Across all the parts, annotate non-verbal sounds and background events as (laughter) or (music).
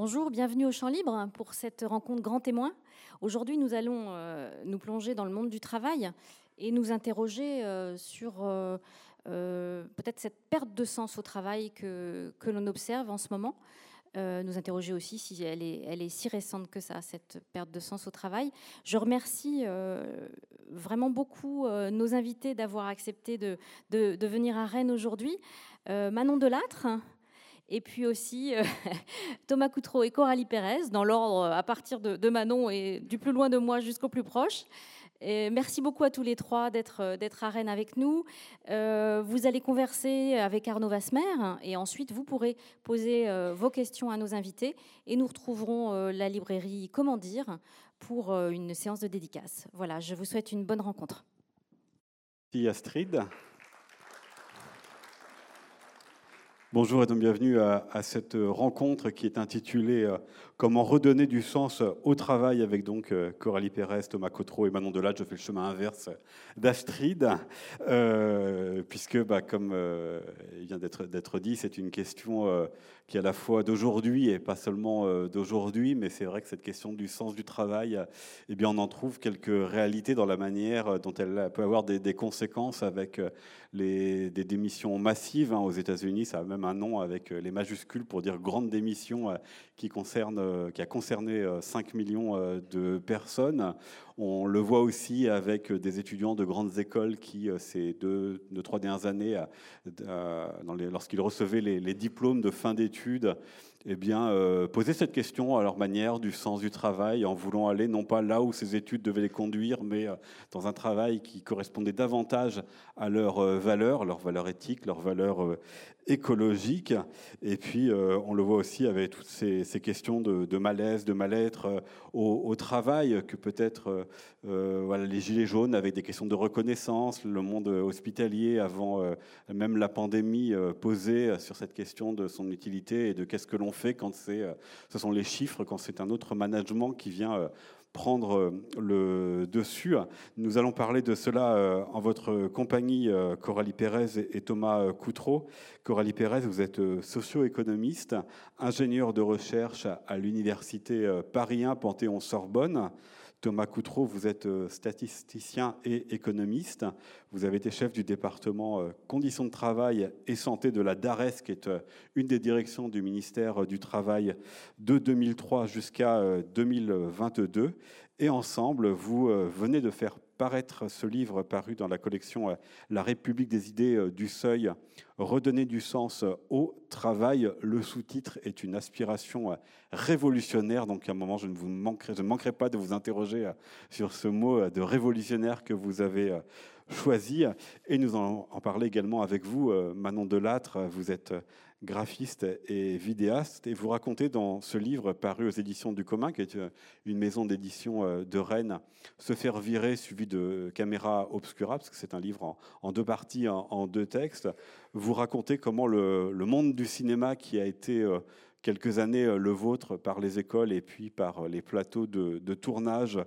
Bonjour, bienvenue au Champ Libre pour cette rencontre grand témoin. Aujourd'hui, nous allons euh, nous plonger dans le monde du travail et nous interroger euh, sur euh, peut-être cette perte de sens au travail que, que l'on observe en ce moment. nous interroger aussi si elle est, elle est si récente que ça, cette perte de sens au travail. Je remercie vraiment beaucoup nos invités d'avoir accepté de, de, de, venir à Rennes aujourd'hui. Manon Delattre, et puis aussi euh, (laughs) Thomas Coutreau et Coralie Pérez, dans l'ordre à partir de, Manon et du plus loin de moi jusqu'au plus proche. Et merci beaucoup à tous les trois d'être euh, à Rennes avec nous. Euh, vous allez converser avec Arnaud Vasmer et ensuite vous pourrez poser vos questions à nos invités et nous retrouverons la librairie Comment dire pour une séance de dédicace. Voilà, je vous souhaite une bonne rencontre. Merci Astrid. Bonjour et donc bienvenue à, cette rencontre qui est intitulée euh, Comment redonner du sens au travail avec donc euh, Coralie Pérez, Thomas Cotreau et Manon Delade. Je fais le chemin inverse d'Astrid, euh, puisque bah, comme il vient d'être dit, c'est une question qui est à la fois d'aujourd'hui et pas seulement d'aujourd'hui, mais c'est vrai que cette question du sens du travail, eh bien, on en trouve quelques réalités dans la manière dont elle peut avoir des, conséquences avec les, des démissions massives hein, aux États-Unis. Ça a même un nom avec les majuscules pour dire grande démission qui, concerne, qui a concerné 5 millions de personnes. On le voit aussi avec des étudiants de grandes écoles qui, ces deux, deux trois dernières années, lorsqu'ils recevaient les diplômes de fin d'études, eh bien, euh, poser cette question à leur manière du sens du travail, en voulant aller non pas là où ces études devaient les conduire, mais euh, dans un travail qui correspondait davantage à leurs euh, valeurs, leurs valeurs éthiques, leurs valeurs écologiques. Et puis, on le voit aussi avec toutes ces, questions de, malaise, de mal-être au, travail, que peut-être les Gilets jaunes avec des questions de reconnaissance, le monde hospitalier avant même la pandémie posait sur cette question de son utilité et de qu'est-ce que l'on fait quand c'est, euh, ce sont les chiffres, quand c'est un autre management qui vient euh, prendre euh, le dessus. Nous allons parler de cela en votre compagnie, Coralie Pérez et Thomas Coutreau. Coralie Pérez, vous êtes socio-économiste, ingénieur de recherche à l'université Paris 1 Panthéon-Sorbonne. Thomas Coutreau, vous êtes euh, statisticien et économiste. Vous avez été chef du département euh, conditions de travail et santé de la DARES, qui est euh, une des directions du ministère du Travail de 2003 jusqu'à 2022. Et ensemble, vous venez de faire paraître ce livre paru dans la collection La République des idées du Seuil, Redonner du sens au travail. Le sous-titre est une aspiration révolutionnaire. Donc à un moment, je ne, vous manquerai, je ne manquerai pas de vous interroger sur ce mot de révolutionnaire que vous avez choisi. Et nous en, parler également avec vous, Manon Delattre. Vous êtes graphiste et vidéaste, et vous racontez dans ce livre paru aux éditions du commun, qui est euh, une maison d'édition euh, de Rennes, Se faire virer suivi de Caméra Obscura, parce que c'est un livre en, deux parties, en, deux textes. Vous racontez comment le, monde du cinéma qui a été euh, quelques années euh, le vôtre par les écoles et puis par euh, les plateaux de, tournage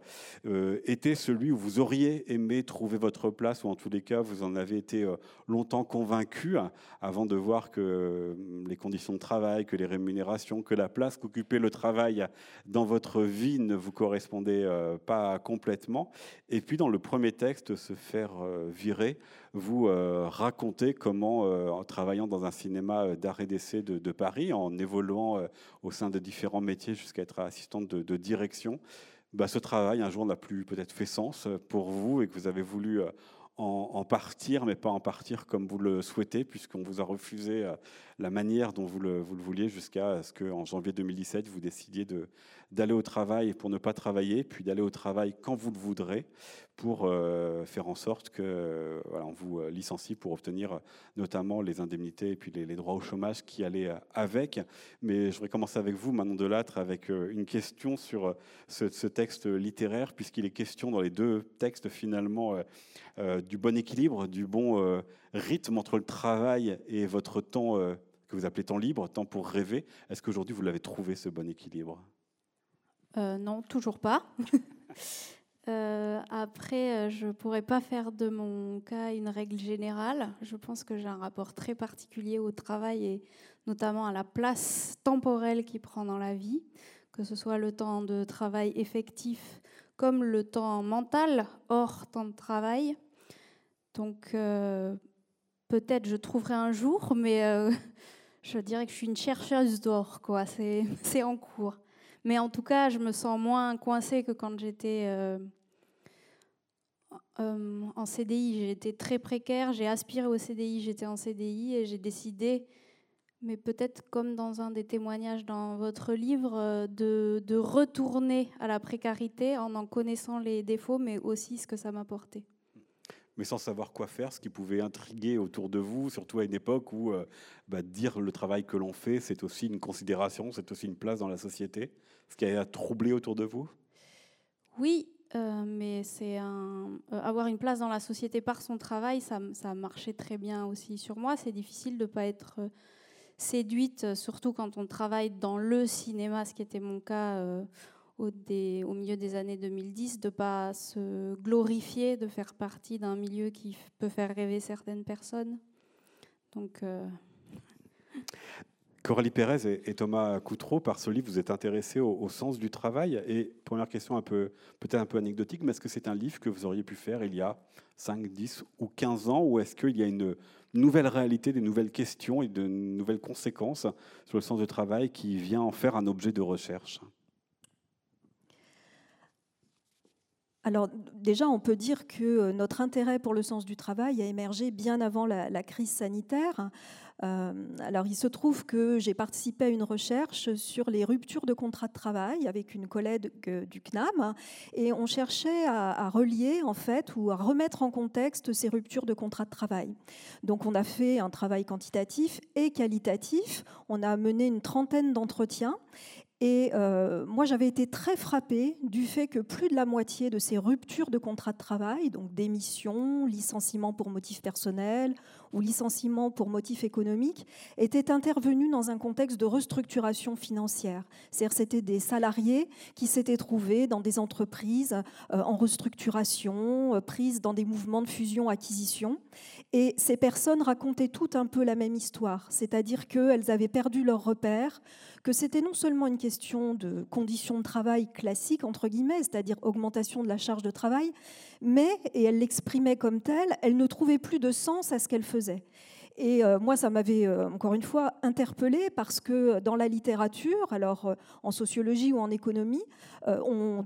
euh, était celui où vous auriez aimé trouver votre place, ou en tous les cas, vous en avez été longtemps convaincu, hein, avant de voir que les conditions de travail, que les rémunérations, que la place qu'occupait le travail dans votre vie ne vous correspondait pas complètement. Et puis dans le premier texte, se faire virer, vous racontez comment, en travaillant dans un cinéma et d'essai de, Paris, en évoluant au sein de différents métiers jusqu'à être assistante de, direction, bah, ce travail un jour n'a plus peut-être fait sens pour vous et que vous avez voulu en, partir, mais pas en partir comme vous le souhaitez, puisqu'on vous a refusé la manière dont vous le, vous le vouliez jusqu'à ce qu'en janvier 2017, vous décidiez d'aller au travail pour ne pas travailler, puis d'aller au travail quand vous le voudrez, pour euh, faire en sorte que voilà, on vous euh, licencie pour obtenir notamment les indemnités et puis les, droits au chômage qui allaient avec. Mais je voudrais commencer avec vous, Manon Delattre, avec euh, une question sur ce texte littéraire, puisqu'il est question dans les deux textes finalement du bon équilibre, du bon rythme entre le travail et votre temps que vous appelez temps libre, temps pour rêver. Est-ce qu'aujourd'hui vous l'avez trouvé ce bon équilibre? Non, toujours pas. (laughs) après, je ne pourrais pas faire de mon cas une règle générale. Je pense que j'ai un rapport très particulier au travail et notamment à la place temporelle qu'il prend dans la vie, que ce soit le temps de travail effectif comme le temps mental hors temps de travail. Donc euh, peut-être je trouverai un jour, mais euh, (laughs) je dirais que je suis une chercheuse d'or, quoi. C'est (laughs) en cours. Mais en tout cas, je me sens moins coincée que quand j'étais euh, en CDI. J'étais très précaire, j'ai aspiré au CDI, j'étais en CDI et j'ai décidé mais peut-être comme dans un des témoignages dans votre livre, euh, de, de, retourner à la précarité en en connaissant les défauts, mais aussi ce que ça m'a apporté. Mais sans savoir quoi faire, ce qui pouvait intriguer autour de vous, surtout à une époque où euh, bah, dire le travail que l'on fait, c'est aussi une considération, c'est aussi une place dans la société. Ce qui a troublé autour de vous? Oui, euh, mais c'est un, avoir une place dans la société par son travail, ça, ça marchait très bien aussi sur moi. C'est difficile de ne pas être séduite, euh, surtout quand on travaille dans le cinéma, ce qui était mon cas au, au, milieu des années 2010, de ne pas se glorifier, de faire partie d'un milieu qui peut faire rêver certaines personnes. Donc. Euh, (laughs) Coralie Pérez et, Thomas Coutreau, par ce livre, vous êtes intéressés au, sens du travail. Et première question, un peu, peut-être un peu anecdotique, mais est-ce que c'est un livre que vous auriez pu faire il y a 5, 10 ou 15 ans Ou est-ce qu'il y a une nouvelle réalité, des nouvelles questions et de nouvelles conséquences sur le sens du travail qui vient en faire un objet de recherche? Alors déjà, on peut dire que notre intérêt pour le sens du travail a émergé bien avant la crise sanitaire. Euh, alors, il se trouve que j'ai participé à une recherche sur les ruptures de contrat de travail avec une collègue du CNAM, et on cherchait à, relier en fait ou à remettre en contexte ces ruptures de contrat de travail. Donc, on a fait un travail quantitatif et qualitatif. On a mené une trentaine d'entretiens. Et euh, moi, j'avais été très frappée du fait que plus de la moitié de ces ruptures de contrat de travail, donc démission, licenciement pour motif personnel ou licenciement pour motif économique étaient intervenus dans un contexte de restructuration financière. C'est-à-dire c'était des salariés qui s'étaient trouvés dans des entreprises euh, en restructuration, euh, prises dans des mouvements de fusion-acquisition. Et ces personnes racontaient toutes un peu la même histoire, c'est-à-dire qu'elles avaient perdu leur repère, que c'était non seulement une question de conditions de travail classiques, entre guillemets, c'est-à-dire augmentation de la charge de travail, mais, et elles l'exprimaient comme telle, elles ne trouvaient plus de sens à ce qu'elles Et euh, moi, ça m'avait euh, encore une fois interpellée parce que dans la littérature, alors euh, en sociologie ou en économie, on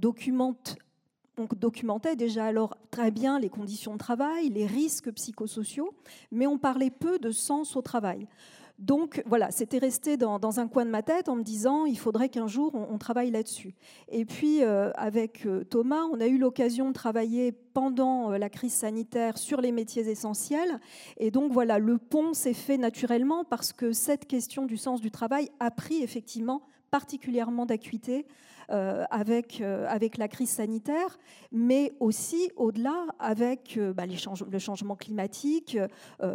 on documentait déjà alors très bien les conditions de travail, les risques psychosociaux, mais on parlait peu de sens au travail. Donc voilà, c'était resté dans, un coin de ma tête en me disant il faudrait qu'un jour on, travaille là-dessus. Et puis euh, avec euh, Thomas, on a eu l'occasion de travailler pendant euh, la crise sanitaire sur les métiers essentiels. Et donc voilà, le pont s'est fait naturellement parce que cette question du sens du travail a pris effectivement particulièrement d'acuité avec, euh, avec la crise sanitaire, mais aussi au-delà avec euh, bah, le changement climatique,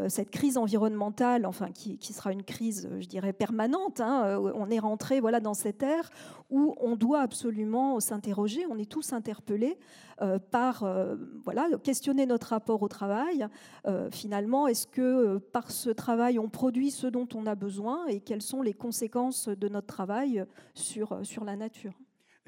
cette crise environnementale, enfin qui, sera une crise, je dirais, permanente. Hein, on est rentré voilà, dans cette ère où on doit absolument s'interroger, on est tous interpellés par voilà, questionner notre rapport au travail. finalement, est-ce que par ce travail, on produit ce dont on a besoin et quelles sont les conséquences de notre travail sur la nature?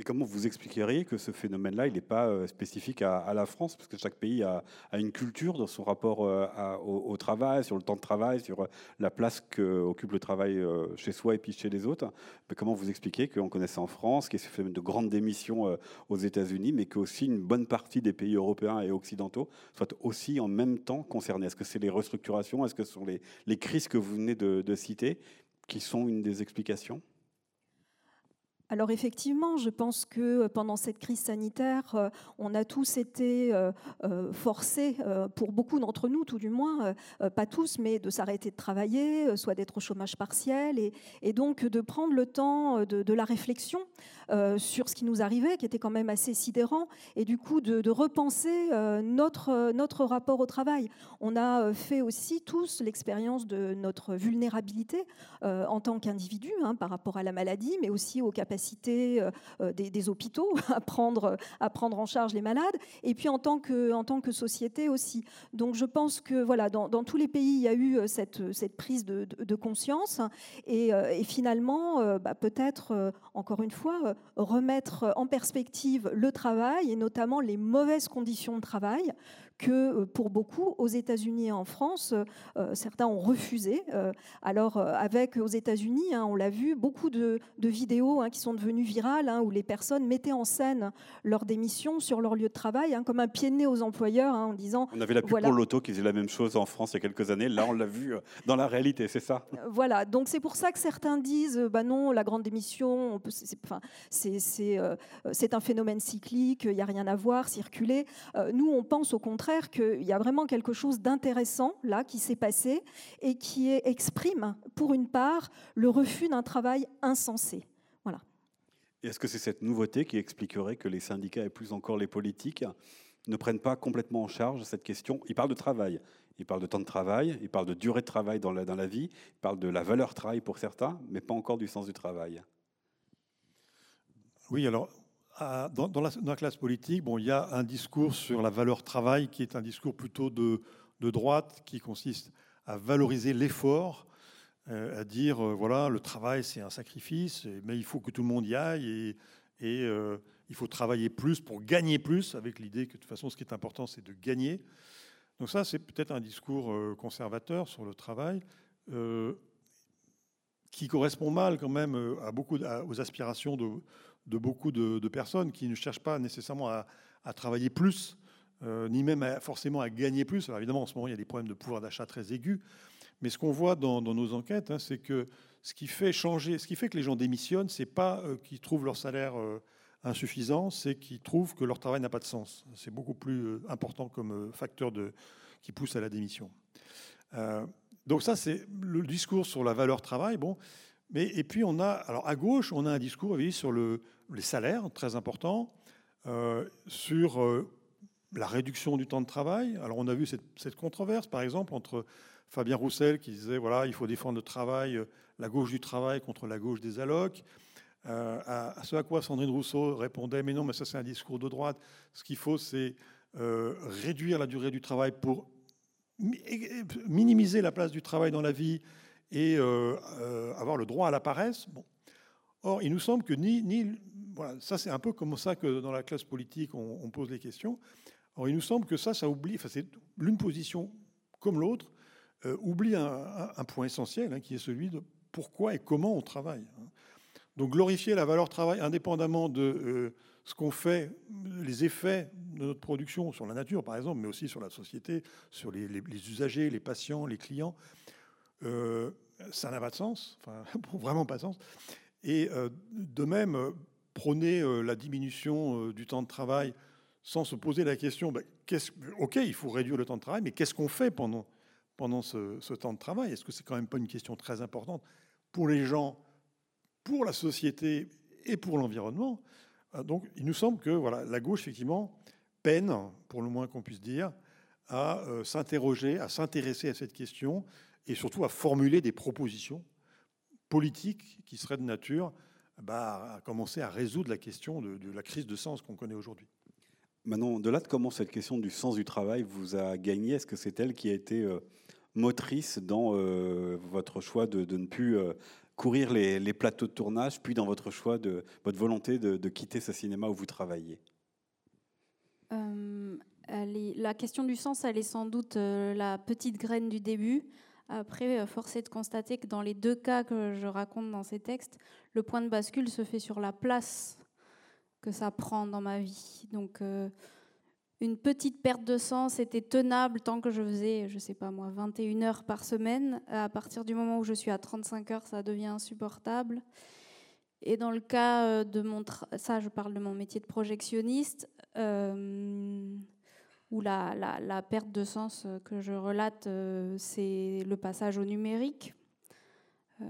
Et comment vous expliqueriez que ce phénomène-là, il n'est pas euh, spécifique à, la France, parce que chaque pays a, une culture dans son rapport euh, au, travail, sur le temps de travail, sur euh, la place qu'occupe le travail chez soi et puis chez les autres. Mais comment vous expliquez qu'on connaisse en France, qu'il y ait ce phénomène de grande démission aux États-Unis, mais qu'aussi une bonne partie des pays européens et occidentaux soient aussi en même temps concernés? Est-ce que c'est les restructurations? Est-ce que ce sont les, crises que vous venez de citer qui sont une des explications? Alors effectivement, je pense que euh, pendant cette crise sanitaire, euh, on a tous été euh, forcés, pour beaucoup d'entre nous tout du moins, pas tous, mais de s'arrêter de travailler, soit d'être au chômage partiel, et, donc de prendre le temps de, la réflexion sur ce qui nous arrivait, qui était quand même assez sidérant, et du coup de, repenser notre, rapport au travail. On a fait aussi tous l'expérience de notre vulnérabilité en tant qu'individu hein, par rapport à la maladie, mais aussi aux capacités capacité des, hôpitaux (laughs) à prendre, à prendre en charge les malades, et puis en tant que, en tant que société aussi. Donc je pense que voilà, dans, tous les pays, il y a eu cette, cette prise de, conscience, et, finalement, bah, peut-être, encore une fois, remettre en perspective le travail, et notamment les mauvaises conditions de travail que euh, pour beaucoup, aux États-Unis et en France, euh, certains ont refusé. Euh, alors, avec aux États-Unis, hein, on l'a vu, beaucoup de, vidéos hein, qui sont devenues virales, hein, où les personnes mettaient en scène leur démission sur leur lieu de travail, comme un pied de nez aux employeurs, en disant... On avait la pub pour l'auto qui faisait la même chose en France il y a quelques années. Là, on l'a vu dans la réalité, c'est ça? Voilà, donc c'est pour ça que certains disent, bah non, la grande démission, c'est un phénomène cyclique, il n'y a rien à voir, circuler. nous, on pense au contraire qu'il y a vraiment quelque chose d'intéressant là qui s'est passé et qui exprime, pour une part, le refus d'un travail insensé. Voilà. Est-ce que c'est cette nouveauté qui expliquerait que les syndicats et plus encore les politiques ne prennent pas complètement en charge cette question? Ils parlent de travail, ils parlent de temps de travail, ils parlent de durée de travail dans la, dans la vie, ils parlent de la valeur travail pour certains, mais pas encore du sens du travail. Oui, alors dans, la, classe politique, bon, il y a un discours sur la valeur travail qui est un discours plutôt de, droite, qui consiste à valoriser l'effort, euh, à dire euh, voilà, le travail c'est un sacrifice, mais il faut que tout le monde y aille et, euh, il faut travailler plus pour gagner plus, avec l'idée que de toute façon ce qui est important c'est de gagner. Donc ça c'est peut-être un discours conservateur sur le travail qui correspond mal quand même à beaucoup aux aspirations de de beaucoup de, personnes qui ne cherchent pas nécessairement à, travailler plus, euh, ni même forcément à gagner plus. Alors évidemment, en ce moment, il y a des problèmes de pouvoir d'achat très aigus. Mais ce qu'on voit dans, nos enquêtes, hein, c'est que ce qui fait changer, ce qui fait que les gens démissionnent, c'est pas euh, qu'ils trouvent leur salaire euh, insuffisant, c'est qu'ils trouvent que leur travail n'a pas de sens. C'est beaucoup plus important comme facteur qui pousse à la démission. donc ça, c'est le discours sur la valeur travail. Bon, mais, et puis on a, alors à gauche, on a un discours sur le, les salaires, très important, euh, sur euh, la réduction du temps de travail. Alors on a vu cette, controverse, par exemple, entre Fabien Roussel qui disait voilà, il faut défendre le travail, euh, la gauche du travail contre la gauche des allocs. à, ce à quoi Sandrine Rousseau répondait mais non, mais ça c'est un discours de droite. Ce qu'il faut, c'est réduire la durée du travail pour minimiser la place du travail dans la vie et euh, euh, avoir le droit à la paresse. Bon. Or, il nous semble que ni, ni voilà, ça c'est un peu comme ça que dans la classe politique on, pose les questions. Or, il nous semble que ça, ça oublie, enfin, c'est l'une position comme l'autre, euh, oublie un, point essentiel, hein, qui est celui de pourquoi et comment on travaille. Hein. Donc, glorifier la valeur travail indépendamment de ce qu'on fait, les effets de notre production sur la nature, par exemple, mais aussi sur la société, sur les, usagers, les patients, les clients, ça n'a pas de sens, enfin, (laughs) vraiment pas de sens. Et euh, de même, euh, prôner la diminution du temps de travail sans se poser la question, ben, ok, il faut réduire le temps de travail, mais qu'est-ce qu'on fait pendant, pendant ce, temps de travail? Est-ce que c'est quand même pas une question très importante pour les gens, pour la société et pour l'environnement? Donc, il nous semble que voilà, la gauche, effectivement, peine, pour le moins qu'on puisse dire, à s'interroger, à s'intéresser à cette question et surtout à formuler des propositions politiques qui seraient de nature bah, à commencer à résoudre la question de, la crise de sens qu'on connaît aujourd'hui. Manon, de là de comment cette question du sens du travail vous a gagné Est-ce que c'est elle qui a été euh, motrice dans euh, votre choix de, ne plus euh, courir les, plateaux de tournage, puis dans votre choix de votre volonté de, de quitter ce cinéma où vous travaillez? La question du sens, elle est sans doute la petite graine du début. Après, euh, force est de constater que dans les deux cas que je raconte dans ces textes, le point de bascule se fait sur la place que ça prend dans ma vie. Donc, euh, une petite perte de sens était tenable tant que je faisais, je sais pas moi, 21 heures par semaine. À partir du moment où je suis à 35 heures, ça devient insupportable. Et dans le cas euh, de mon... Ça, je parle de mon métier de projectionniste où la, perte de sens euh, que je relate, euh, c'est le passage au numérique, euh,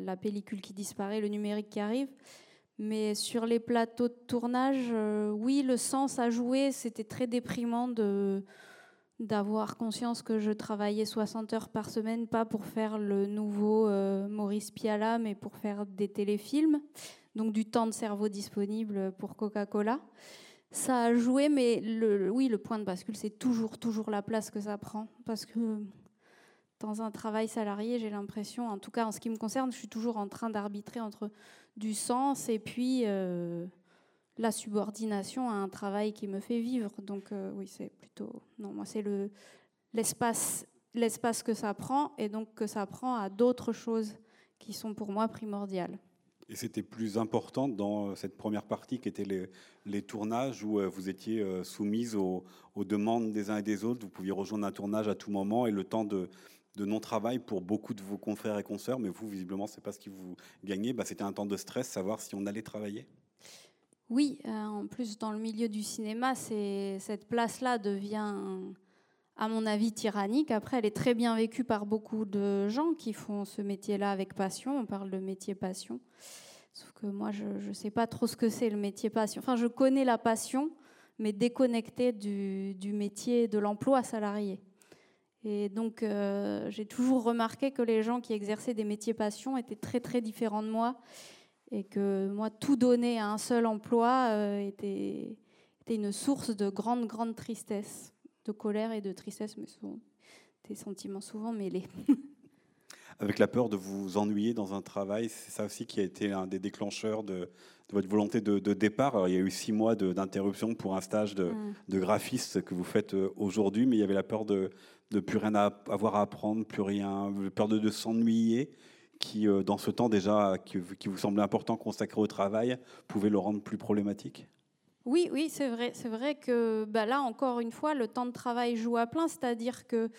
la pellicule qui disparaît, le numérique qui arrive. Mais sur les plateaux de tournage, oui, le sens à jouer, c'était très déprimant d'avoir conscience que je travaillais 60 heures par semaine, pas pour faire le nouveau Maurice Piala, mais pour faire des téléfilms. donc du temps de cerveau disponible pour Coca-Cola. Ça a joué, mais le, oui, le point de bascule, c'est toujours, toujours la place que ça prend. Parce que dans un travail salarié, j'ai l'impression, en tout cas en ce qui me concerne, je suis toujours en train d'arbitrer entre du sens et puis euh, la subordination à un travail qui me fait vivre. Donc euh, oui, c'est plutôt... Non, moi, c'est le, l'espace, l'espace que ça prend et donc que ça prend à d'autres choses qui sont pour moi primordiales. Et c'était plus important dans euh, cette première partie qui était les, tournages où vous étiez soumise aux, demandes des uns et des autres. Vous pouviez rejoindre un tournage à tout moment et le temps de, non-travail pour beaucoup de vos confrères et consoeurs, mais vous, visiblement, ce n'est pas ce qui vous gagnez. Bah, C'était un temps de stress, savoir si on allait travailler Oui, euh, en plus, dans le milieu du cinéma, cette place-là devient, à mon avis, tyrannique. Après, elle est très bien vécue par beaucoup de gens qui font ce métier-là avec passion. On parle de métier passion. Sauf que moi, je ne sais pas trop ce que c'est le métier passion. Enfin, je connais la passion, mais déconnectée du, métier de l'emploi salarié. Et donc, euh, j'ai toujours remarqué que les gens qui exerçaient des métiers passion étaient très, très différents de moi. Et que moi, tout donner à un seul emploi euh, était, une source de grande, grande tristesse, de colère et de tristesse, mais souvent, des sentiments souvent mêlés. (laughs) Avec la peur de vous ennuyer dans un travail, c'est ça aussi qui a été un des déclencheurs de, votre volonté de, départ. il y a eu six mois d'interruption pour un stage de, mm. de, graphiste que vous faites euh, aujourd'hui, mais il y avait la peur de, de plus rien à avoir à apprendre, plus rien, peur de, de s'ennuyer, qui, euh, dans ce temps déjà qui, vous semblait important consacré au travail, pouvait le rendre plus problématique? Oui, oui, c'est vrai. C'est vrai que bah là, encore une fois, le temps de travail joue à plein, c'est-à-dire que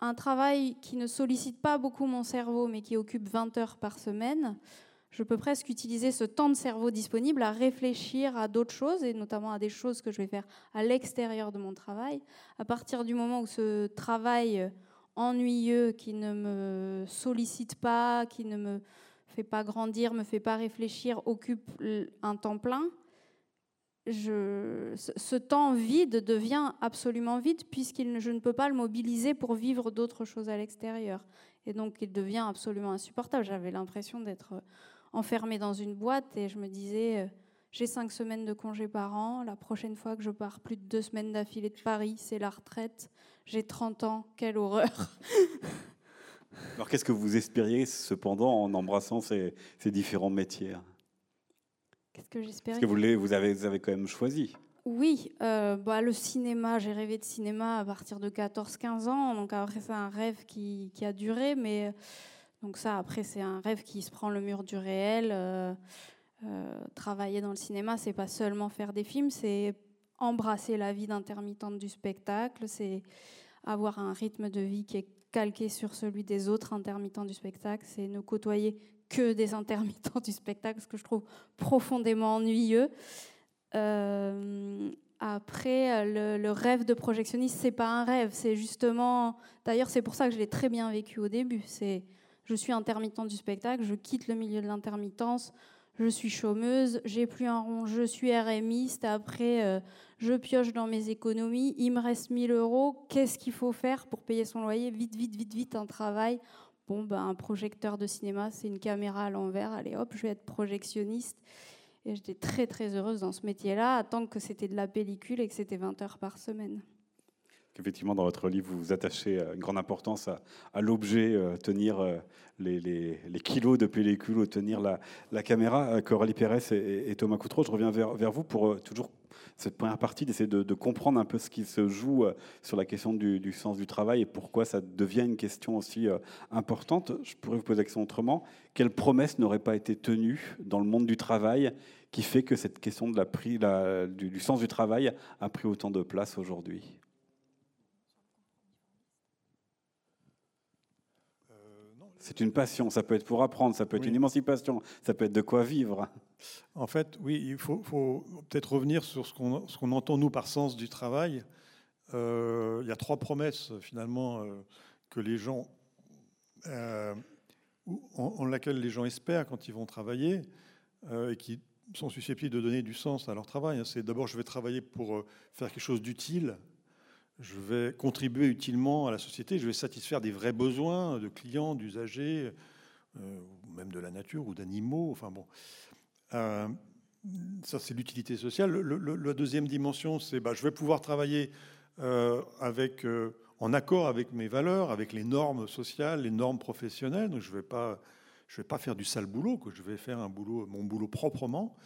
un travail qui ne sollicite pas beaucoup mon cerveau, mais qui occupe 20 heures par semaine, je peux presque utiliser ce temps de cerveau disponible à réfléchir à d'autres choses, et notamment à des choses que je vais faire à l'extérieur de mon travail. À partir du moment où ce travail ennuyeux, qui ne me sollicite pas, qui ne me fait pas grandir, me fait pas réfléchir, occupe un temps plein, je, ce temps vide devient absolument vide puisque je ne peux pas le mobiliser pour vivre d'autres choses à l'extérieur. Et donc il devient absolument insupportable. J'avais l'impression d'être enfermée dans une boîte et je me disais, euh, j'ai cinq semaines de congé par an, la prochaine fois que je pars plus de deux semaines d'affilée de Paris, c'est la retraite, j'ai 30 ans, quelle horreur. (laughs) Alors qu'est-ce que vous espériez cependant en embrassant ces, différents métiers? Qu'est-ce que j'espérais que vous, vous, avez, vous avez quand même choisi. Oui, euh, bah, le cinéma, j'ai rêvé de cinéma à partir de 14-15 ans, donc après c'est un rêve qui, qui, a duré, mais donc ça, après, c'est un rêve qui se prend le mur du réel. Euh, euh, travailler dans le cinéma, c'est pas seulement faire des films, c'est embrasser la vie d'intermittente du spectacle, c'est avoir un rythme de vie qui est calqué sur celui des autres intermittents du spectacle, c'est ne côtoyer que des intermittents du spectacle, ce que je trouve profondément ennuyeux. Euh, après, le, rêve de projectionniste, c'est pas un rêve, c'est justement. D'ailleurs, c'est pour ça que je l'ai très bien vécu au début. C'est je suis intermittent du spectacle, je quitte le milieu de l'intermittence, je suis chômeuse, j'ai plus un rond, je suis RMiste, après euh, je pioche dans mes économies, il me reste 1000 euros, qu'est-ce qu'il faut faire pour payer son loyer? Vite, vite, vite, vite, un travail. Bon, ben, un projecteur de cinéma, c'est une caméra à l'envers, allez hop, je vais être projectionniste. Et j'étais très très heureuse dans ce métier-là, tant que c'était de la pellicule et que c'était 20 heures par semaine. Effectivement, dans votre livre, vous attachez une grande importance à, l'objet, euh, tenir euh, les, kilos de pellicule ou tenir la, caméra. Euh, Coralie Pérez et, Thomas Coutreau, je reviens vers, vous pour toujours cette première partie d'essayer de, comprendre un peu ce qui se joue sur la question du, sens du travail et pourquoi ça devient une question aussi importante. Je pourrais vous poser la question autrement. Quelle promesse n'aurait pas été tenue dans le monde du travail qui fait que cette question de la, du sens du travail a pris autant de place aujourd'hui? C'est une passion, ça peut être pour apprendre, ça peut être une émancipation, ça peut être de quoi vivre. En fait, oui, il faut, peut-être revenir sur ce qu'on entend, nous, par sens du travail. Euh, il y a trois promesses, finalement, euh, que les gens, euh, en, laquelle les gens espèrent quand ils vont travailler et qui sont susceptibles de donner du sens à leur travail. C'est d'abord, je vais travailler pour faire quelque chose d'utile, je vais contribuer utilement à la société, je vais satisfaire des vrais besoins de clients, d'usagers, euh, même de la nature ou d'animaux. Enfin bon. ça, c'est l'utilité sociale. la deuxième dimension, c'est bah, je vais pouvoir travailler avec, en accord avec mes valeurs, avec les normes sociales, les normes professionnelles. Donc, je ne vais, pas, vais pas faire du sale boulot, que je vais faire un boulot, mon boulot proprement.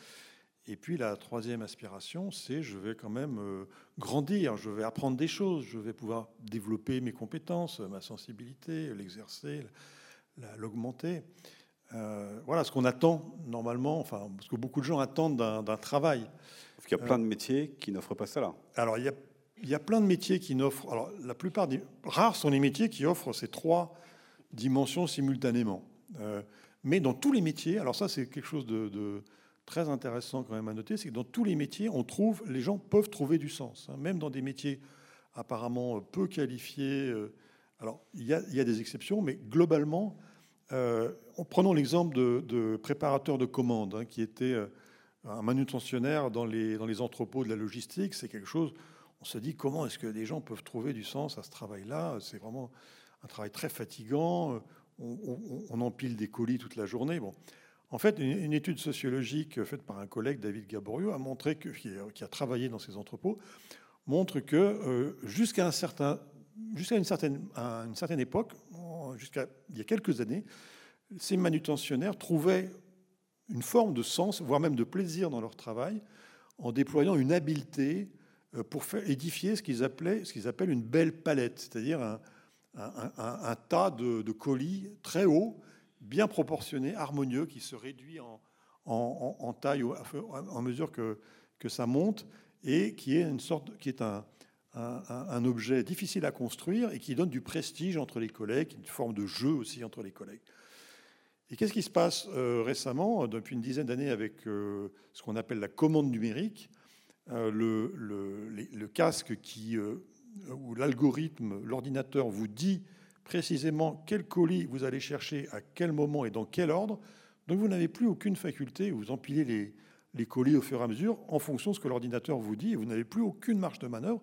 Et puis la troisième aspiration, c'est je vais quand même euh, grandir, je vais apprendre des choses, je vais pouvoir développer mes compétences, ma sensibilité, l'exercer, l'augmenter. Euh, voilà ce qu'on attend normalement, enfin, parce que beaucoup de gens attendent d'un travail. Parce qu'il y a plein de métiers qui n'offrent pas ça là. Alors il y a, il y a plein de métiers qui n'offrent. Alors la plupart des rares sont les métiers qui offrent ces trois dimensions simultanément. Euh, mais dans tous les métiers, alors ça c'est quelque chose de très intéressant quand même à noter, c'est que dans tous les métiers, on trouve, les gens peuvent trouver du sens, hein. même dans des métiers apparemment peu qualifiés. Euh, alors, il y, a, des exceptions, mais globalement, euh, prenons l'exemple de, préparateur de commandes, hein, qui était euh, un manutentionnaire dans les, dans les entrepôts de la logistique. C'est quelque chose, on se dit, comment est-ce que des gens peuvent trouver du sens à ce travail-là? C'est vraiment un travail très fatigant. On, on, empile des colis toute la journée. Bon. En fait, une, étude sociologique faite par un collègue, David Gaborio, a montré que, qui a travaillé dans ces entrepôts, montre que euh, jusqu'à une certaine, époque, jusqu'à il y a quelques années, ces manutentionnaires trouvaient une forme de sens, voire même de plaisir dans leur travail, en déployant une habileté euh, pour édifier ce qu'ils appelaient, ce qu'ils appellent une belle palette, c'est-à-dire un, un, tas de, de, colis très hauts bien proportionné, harmonieux, qui se réduit en, taille en mesure que, que ça monte et qui est, une sorte, qui est un, un, objet difficile à construire et qui donne du prestige entre les collègues, une forme de jeu aussi entre les collègues. Et qu'est-ce qui se passe euh, récemment, depuis une dizaine d'années, avec euh, ce qu'on appelle la commande numérique, euh, le, le, casque qui, où l'algorithme, l'ordinateur vous dit précisément quel colis vous allez chercher, à quel moment et dans quel ordre. Donc vous n'avez plus aucune faculté, vous empilez les, colis au fur et à mesure en fonction de ce que l'ordinateur vous dit, et vous n'avez plus aucune marge de manœuvre.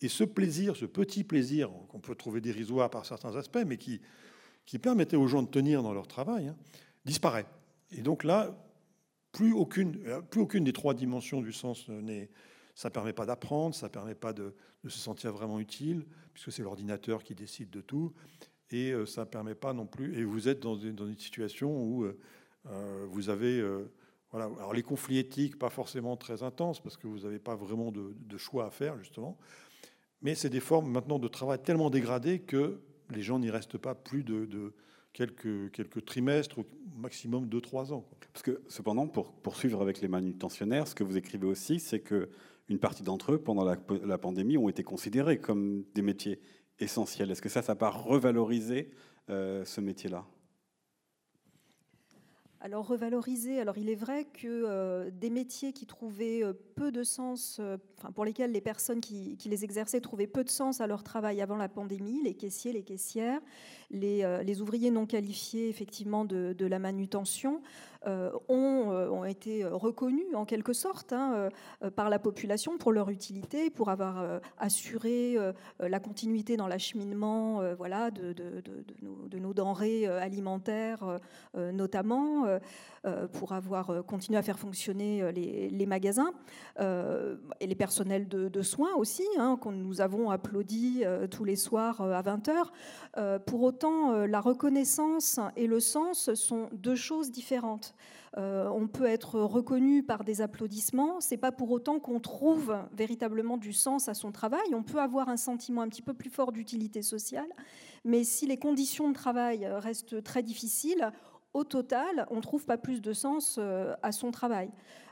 Et ce plaisir, ce petit plaisir qu'on peut trouver dérisoire par certains aspects, mais qui, permettait aux gens de tenir dans leur travail, hein, disparaît. Et donc là, plus aucune, plus aucune des trois dimensions du sens n'est ça ne permet pas d'apprendre, ça ne permet pas de, se sentir vraiment utile, puisque c'est l'ordinateur qui décide de tout. Et euh, ça ne permet pas non plus. Et vous êtes dans une, situation où euh, euh, vous avez. voilà, alors les conflits éthiques, pas forcément très intenses, parce que vous n'avez pas vraiment de, choix à faire, justement. Mais c'est des formes maintenant de travail tellement dégradées que les gens n'y restent pas plus de, quelques, quelques trimestres, au maximum 2-3 ans. Parce que cependant, pour poursuivre avec les manutentionnaires, ce que vous écrivez aussi, c'est que une partie d'entre eux, pendant la, pandémie, ont été considérés comme des métiers essentiels. Est-ce que ça, ça n'a pas revalorisé euh, ce métier-là? Alors revaloriser, alors il est vrai que euh, des métiers qui trouvaient euh, peu de sens, enfin, pour lesquels les personnes qui, les exerçaient trouvaient peu de sens à leur travail avant la pandémie, les caissiers, les caissières, les, ouvriers non qualifiés effectivement de la manutention, euh, ont, euh, ont, été reconnus en quelque sorte hein, euh, par la population pour leur utilité, pour avoir assuré la continuité dans l'acheminement voilà, de, nos, denrées alimentaires notamment, pour avoir continué à faire fonctionner les, magasins et les personnels de, soins aussi, hein, que nous avons applaudi tous les soirs à 20h. pour autant, la reconnaissance et le sens sont deux choses différentes. Euh, on peut être reconnu par des applaudissements. C'est pas pour autant qu'on trouve véritablement du sens à son travail. On peut avoir un sentiment un petit peu plus fort d'utilité sociale, mais si les conditions de travail restent très difficiles, au total, on ne trouve pas plus de sens euh, à son travail.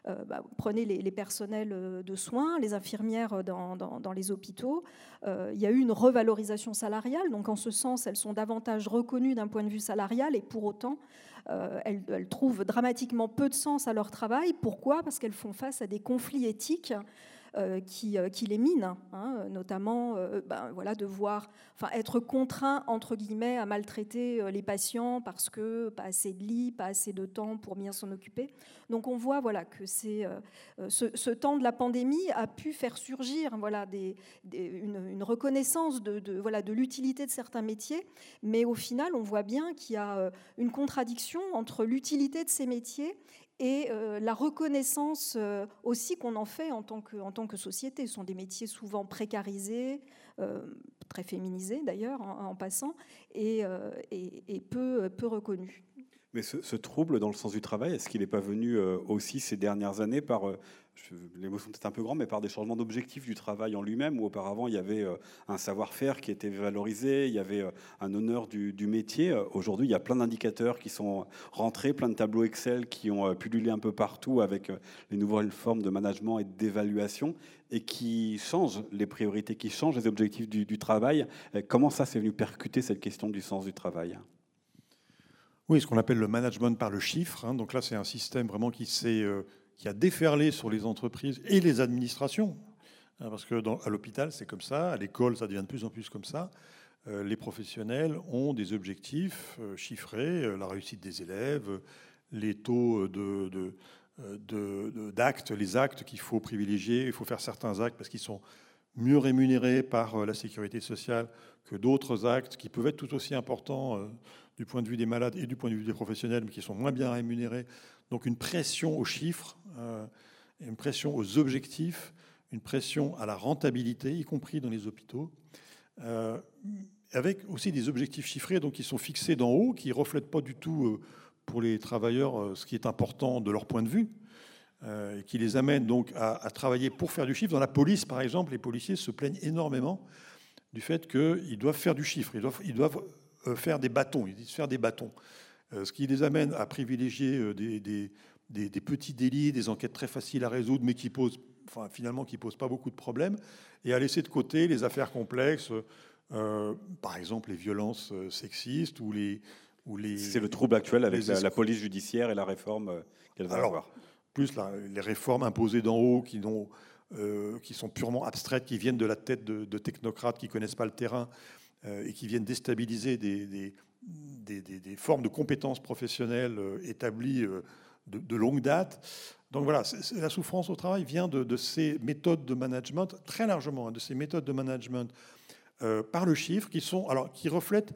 Euh, bah, prenez les, personnels de soins, les infirmières dans, les hôpitaux. il y a eu une revalorisation salariale, donc en ce sens, elles sont davantage reconnues d'un point de vue salarial, et pour autant, elles, elles, trouvent dramatiquement peu de sens à leur travail. Pourquoi? Parce qu'elles font face à des conflits éthiques euh, qui, euh, qui, les minent, hein, notamment euh, ben, voilà, de voir, enfin, être contraint, entre guillemets, à maltraiter les patients parce que pas assez de lits, pas assez de temps pour bien s'en occuper. Donc on voit voilà, que ce, temps de la pandémie a pu faire surgir voilà, une, reconnaissance de, voilà, de l'utilité de certains métiers, mais au final, on voit bien qu'il y a une contradiction entre l'utilité de ces métiers et la reconnaissance aussi qu'on en fait en tant, que, société. Ce sont des métiers souvent précarisés, très féminisés d'ailleurs en, passant, et, peu, peu reconnus. Mais ce, trouble dans le sens du travail, est-ce qu'il n'est pas venu aussi ces dernières années par les mots sont peut-être un peu grands, mais par des changements d'objectifs du travail en lui-même, où auparavant il y avait euh, un savoir-faire qui était valorisé, il y avait euh, un honneur du, métier. Euh, aujourd'hui, il y a plein d'indicateurs qui sont rentrés, plein de tableaux Excel qui ont pullulé un peu partout avec les nouvelles formes de management et d'évaluation, et qui changent les priorités, qui changent les objectifs du, travail. Comment ça, c'est venu percuter cette question du sens du travail? Oui, ce qu'on appelle le management par le chiffre. Hein. donc là, c'est un système vraiment qui s'est qui a déferlé sur les entreprises et les administrations. Hein, parce que à l'hôpital, c'est comme ça, à l'école, ça devient de plus en plus comme ça. Euh, les professionnels ont des objectifs euh, chiffrés, euh, la réussite des élèves, les taux d'actes, les actes qu'il faut privilégier. Il faut faire certains actes parce qu'ils sont mieux rémunérés par la sécurité sociale que d'autres actes qui peuvent être tout aussi importants du point de vue des malades et du point de vue des professionnels, mais qui sont moins bien rémunérés donc une pression aux chiffres, euh, une pression aux objectifs, une pression à la rentabilité, y compris dans les hôpitaux, euh, avec aussi des objectifs chiffrés donc qui sont fixés d'en haut, qui ne reflètent pas du tout euh, pour les travailleurs ce qui est important de leur point de vue, et qui les amènent donc à, travailler pour faire du chiffre. Dans la police, par exemple, les policiers se plaignent énormément du fait qu'ils doivent faire du chiffre, ils doivent, ils doivent faire des bâtons, ils disent faire des bâtons. Euh, ce qui les amène à privilégier euh, des, petits délits, des enquêtes très faciles à résoudre, mais qui posent, enfin, finalement qui posent pas beaucoup de problèmes, et à laisser de côté les affaires complexes, euh, par exemple les violences sexistes ou les... les C'est le trouble actuel avec la, police judiciaire et la réforme qu'elle va avoir. Plus les réformes imposées d'en haut qui, qui sont purement abstraites, qui viennent de la tête de, technocrates qui connaissent pas le terrain et qui viennent déstabiliser des, des, formes de compétences professionnelles euh, établies euh, de, longue date. Donc voilà, la souffrance au travail vient de, ces méthodes de management, très largement, hein, de ces méthodes de management euh, par le chiffre qui sont, alors, qui reflètent,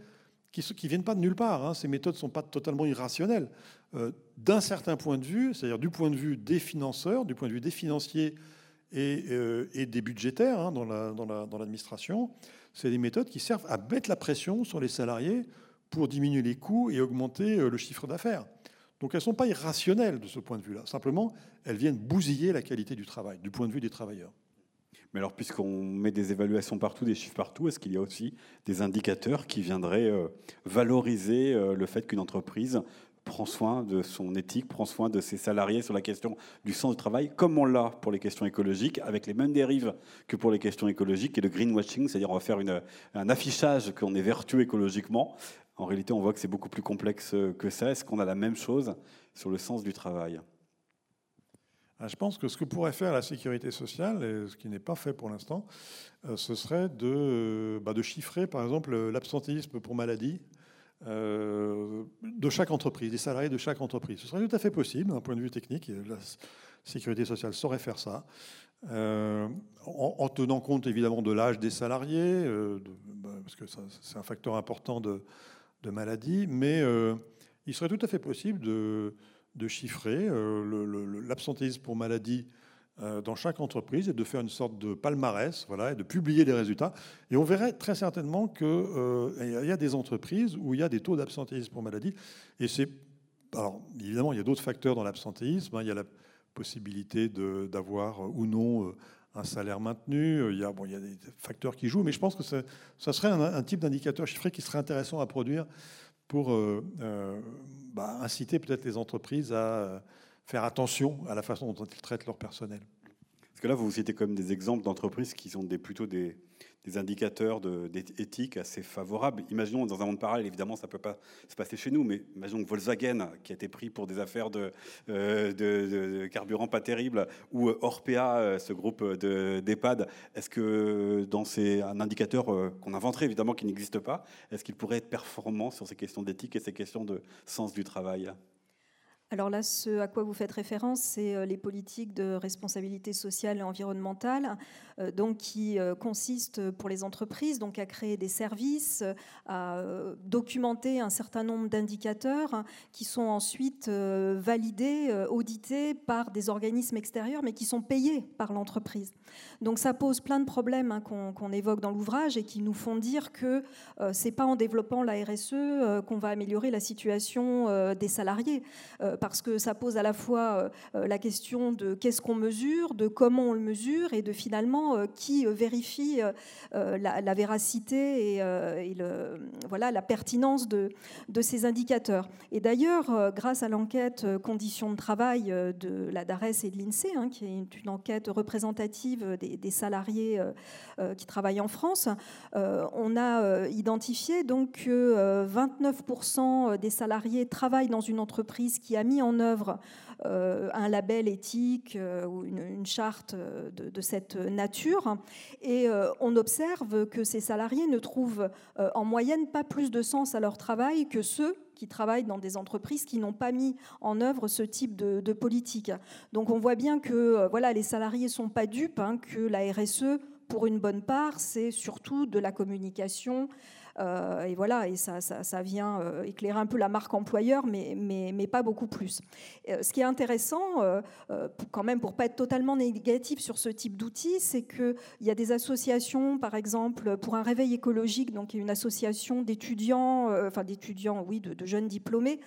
qui ne viennent pas de nulle part. Hein. ces méthodes ne sont pas totalement irrationnelles. D'un certain point de vue, c'est-à-dire du point de vue des financeurs, du point de vue des financiers et, des budgétaires hein, dans l'administration, c'est des méthodes qui servent à mettre la pression sur les salariés pour diminuer les coûts et augmenter euh, le chiffre d'affaires. Donc elles ne sont pas irrationnelles de ce point de vue-là. Simplement, elles viennent bousiller la qualité du travail, du point de vue des travailleurs. Mais alors, puisqu'on met des évaluations partout, des chiffres partout, est-ce qu'il y a aussi des indicateurs qui viendraient euh, valoriser euh, le fait qu'une entreprise prend soin de son éthique, prend soin de ses salariés sur la question du sens du travail, comme on l'a pour les questions écologiques, avec les mêmes dérives que pour les questions écologiques et le greenwashing, c'est-à-dire on va faire un affichage qu'on est vertueux écologiquement, en réalité, on voit que c'est beaucoup plus complexe que ça. Est-ce qu'on a la même chose sur le sens du travail? Ah, je pense que ce que pourrait faire la sécurité sociale, et ce qui n'est pas fait pour l'instant, euh, ce serait de, bah, de, chiffrer, par exemple, l'absentéisme pour maladie euh, de chaque entreprise, des salariés de chaque entreprise. Ce serait tout à fait possible d'un point de vue technique. La sécurité sociale saurait faire ça. Euh, en, tenant compte évidemment de l'âge des salariés, bah, parce que c'est un facteur important de, de maladies, mais euh, il serait tout à fait possible de, chiffrer euh, l'absentéisme pour maladie euh, dans chaque entreprise et de faire une sorte de palmarès, voilà, et de publier les résultats. Et on verrait très certainement qu'il y a des entreprises où il y a des taux d'absentéisme pour maladie. Et c'est, alors évidemment, il y a d'autres facteurs dans l'absentéisme. Hein. il y a la possibilité d'avoir ou non un salaire maintenu. Euh, il y, a, des facteurs qui jouent, mais je pense que ça, serait un, type d'indicateur chiffré qui serait intéressant à produire pour euh, euh, bah, inciter peut-être les entreprises à faire attention à la façon dont ils traitent leur personnel. Parce que là, vous citez comme des exemples d'entreprises qui sont des, plutôt des, indicateurs d'éthique assez favorables. Imaginons dans un monde parallèle, évidemment, ça ne peut pas se passer chez nous, mais imaginons que Volkswagen, qui a été pris pour des affaires de, euh, de, carburant pas terrible, ou Orpea, euh, ce groupe d'EHPAD, est-ce que dans un indicateur euh, qu'on inventerait évidemment qui n'existe pas, est-ce qu'il pourrait être performant sur ces questions d'éthique et ces questions de sens du travail? Alors là, ce à quoi vous faites référence, c'est euh, les politiques de responsabilité sociale et environnementale, euh, donc qui euh, consistent pour les entreprises donc à créer des services, à documenter un certain nombre d'indicateurs qui sont ensuite validés, audités par des organismes extérieurs, mais qui sont payés par l'entreprise. Donc ça pose plein de problèmes hein, qu'on évoque dans l'ouvrage et qui nous font dire que c'est pas en développant la RSE qu'on va améliorer la situation des salariés parce que ça pose à la fois euh, la question de qu'est-ce qu'on mesure, de comment on le mesure et de finalement euh, qui euh, vérifie la, véracité et, voilà, la pertinence de, ces indicateurs. Et d'ailleurs, grâce à l'enquête conditions de travail de la DARES et de l'INSEE, hein, qui est une enquête représentative des, salariés qui travaillent en France, on a identifié donc que 29% des salariés travaillent dans une entreprise qui a mis en œuvre euh, un label éthique euh, ou une, charte de, cette nature. Et euh, on observe que ces salariés ne trouvent en moyenne pas plus de sens à leur travail que ceux qui travaillent dans des entreprises qui n'ont pas mis en œuvre ce type de, politique. Donc on voit bien que voilà, les salariés ne sont pas dupes, hein, que la RSE, pour une bonne part, c'est surtout de la communication, euh, et voilà, et ça, ça, vient euh, éclairer un peu la marque employeur, mais, mais, mais pas beaucoup plus. Euh, ce qui est intéressant, quand même, pour pas être totalement négatif sur ce type d'outils, c'est qu'il y a des associations, par exemple, pour un réveil écologique, donc une association d'étudiants, enfin d'étudiants, oui, de, jeunes diplômés,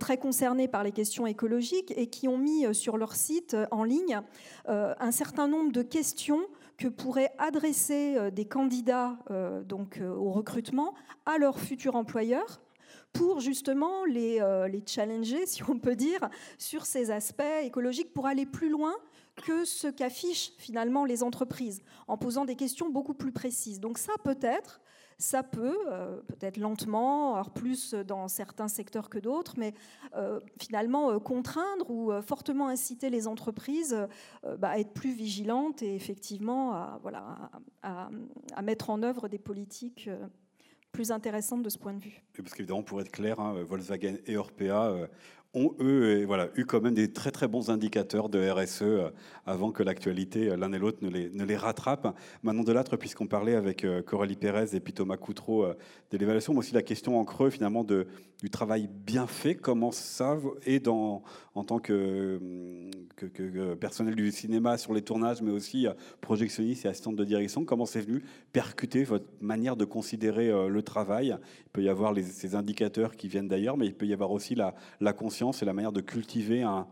très concernés par les questions écologiques et qui ont mis sur leur site en ligne un certain nombre de questions que pourraient adresser euh, des candidats euh, donc, euh, au recrutement à leur futur employeur pour justement les, les challenger, si on peut dire, sur ces aspects écologiques pour aller plus loin que ce qu'affichent finalement les entreprises, en posant des questions beaucoup plus précises. Donc ça peut-être, ça peut, euh, peut-être lentement, alors plus dans certains secteurs que d'autres, mais euh, finalement euh, contraindre ou fortement inciter les entreprises bah, à être plus vigilantes et effectivement à, voilà, à, mettre en œuvre des politiques plus intéressantes de ce point de vue. parce qu'évidemment, pour être clair, hein, Volkswagen et Orpea ont, eux, voilà, eu quand même des très très bons indicateurs de RSE euh, avant que l'actualité, euh, l'un et l'autre, ne les, ne les rattrape. Manon Delattre, puisqu'on parlait avec euh, Coralie Pérez et puis Thomas Coutreau de l'évaluation, mais aussi la question en creux finalement de, du travail bien fait, comment ça, et dans, en tant que, que, personnel du cinéma sur les tournages, mais aussi projectionniste et assistante de direction, comment c'est venu percuter votre manière de considérer le travail? Il peut y avoir ces indicateurs qui viennent d'ailleurs, mais il peut y avoir aussi la, conscience c'est la manière de cultiver un,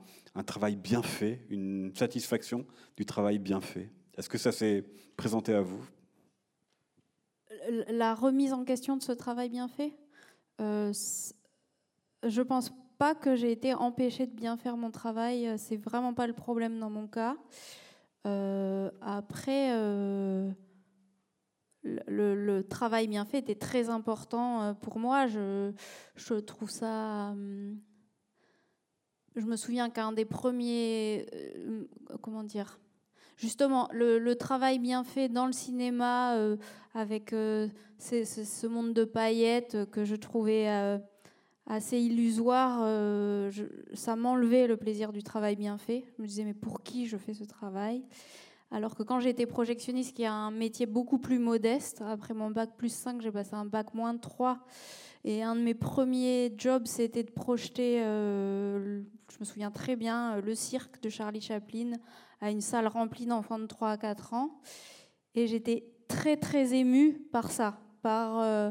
travail bien fait, une satisfaction du travail bien fait. Est-ce que ça s'est présenté à vous? La remise en question de ce travail bien fait? Euh, Je pense pas que j'ai été empêchée de bien faire mon travail. C'est vraiment pas le problème dans mon cas. Euh, après, euh, le, travail bien fait était très important pour moi. Je, je trouve ça. Je me souviens qu'un des premiers, euh, comment dire, justement, le, travail bien fait dans le cinéma, euh, avec euh, ce monde de paillettes que je trouvais assez illusoire, ça m'enlevait le plaisir du travail bien fait. Je me disais, mais pour qui je fais ce travail? Alors que quand j'étais projectionniste, qui a un métier beaucoup plus modeste, après mon bac plus 5, j'ai passé un bac moins 3. Et un de mes premiers jobs, c'était de projeter, euh, je me souviens très bien, euh, le cirque de Charlie Chaplin à une salle remplie d'enfants de 3 à 4 ans. Et j'étais très, très émue par ça, par euh,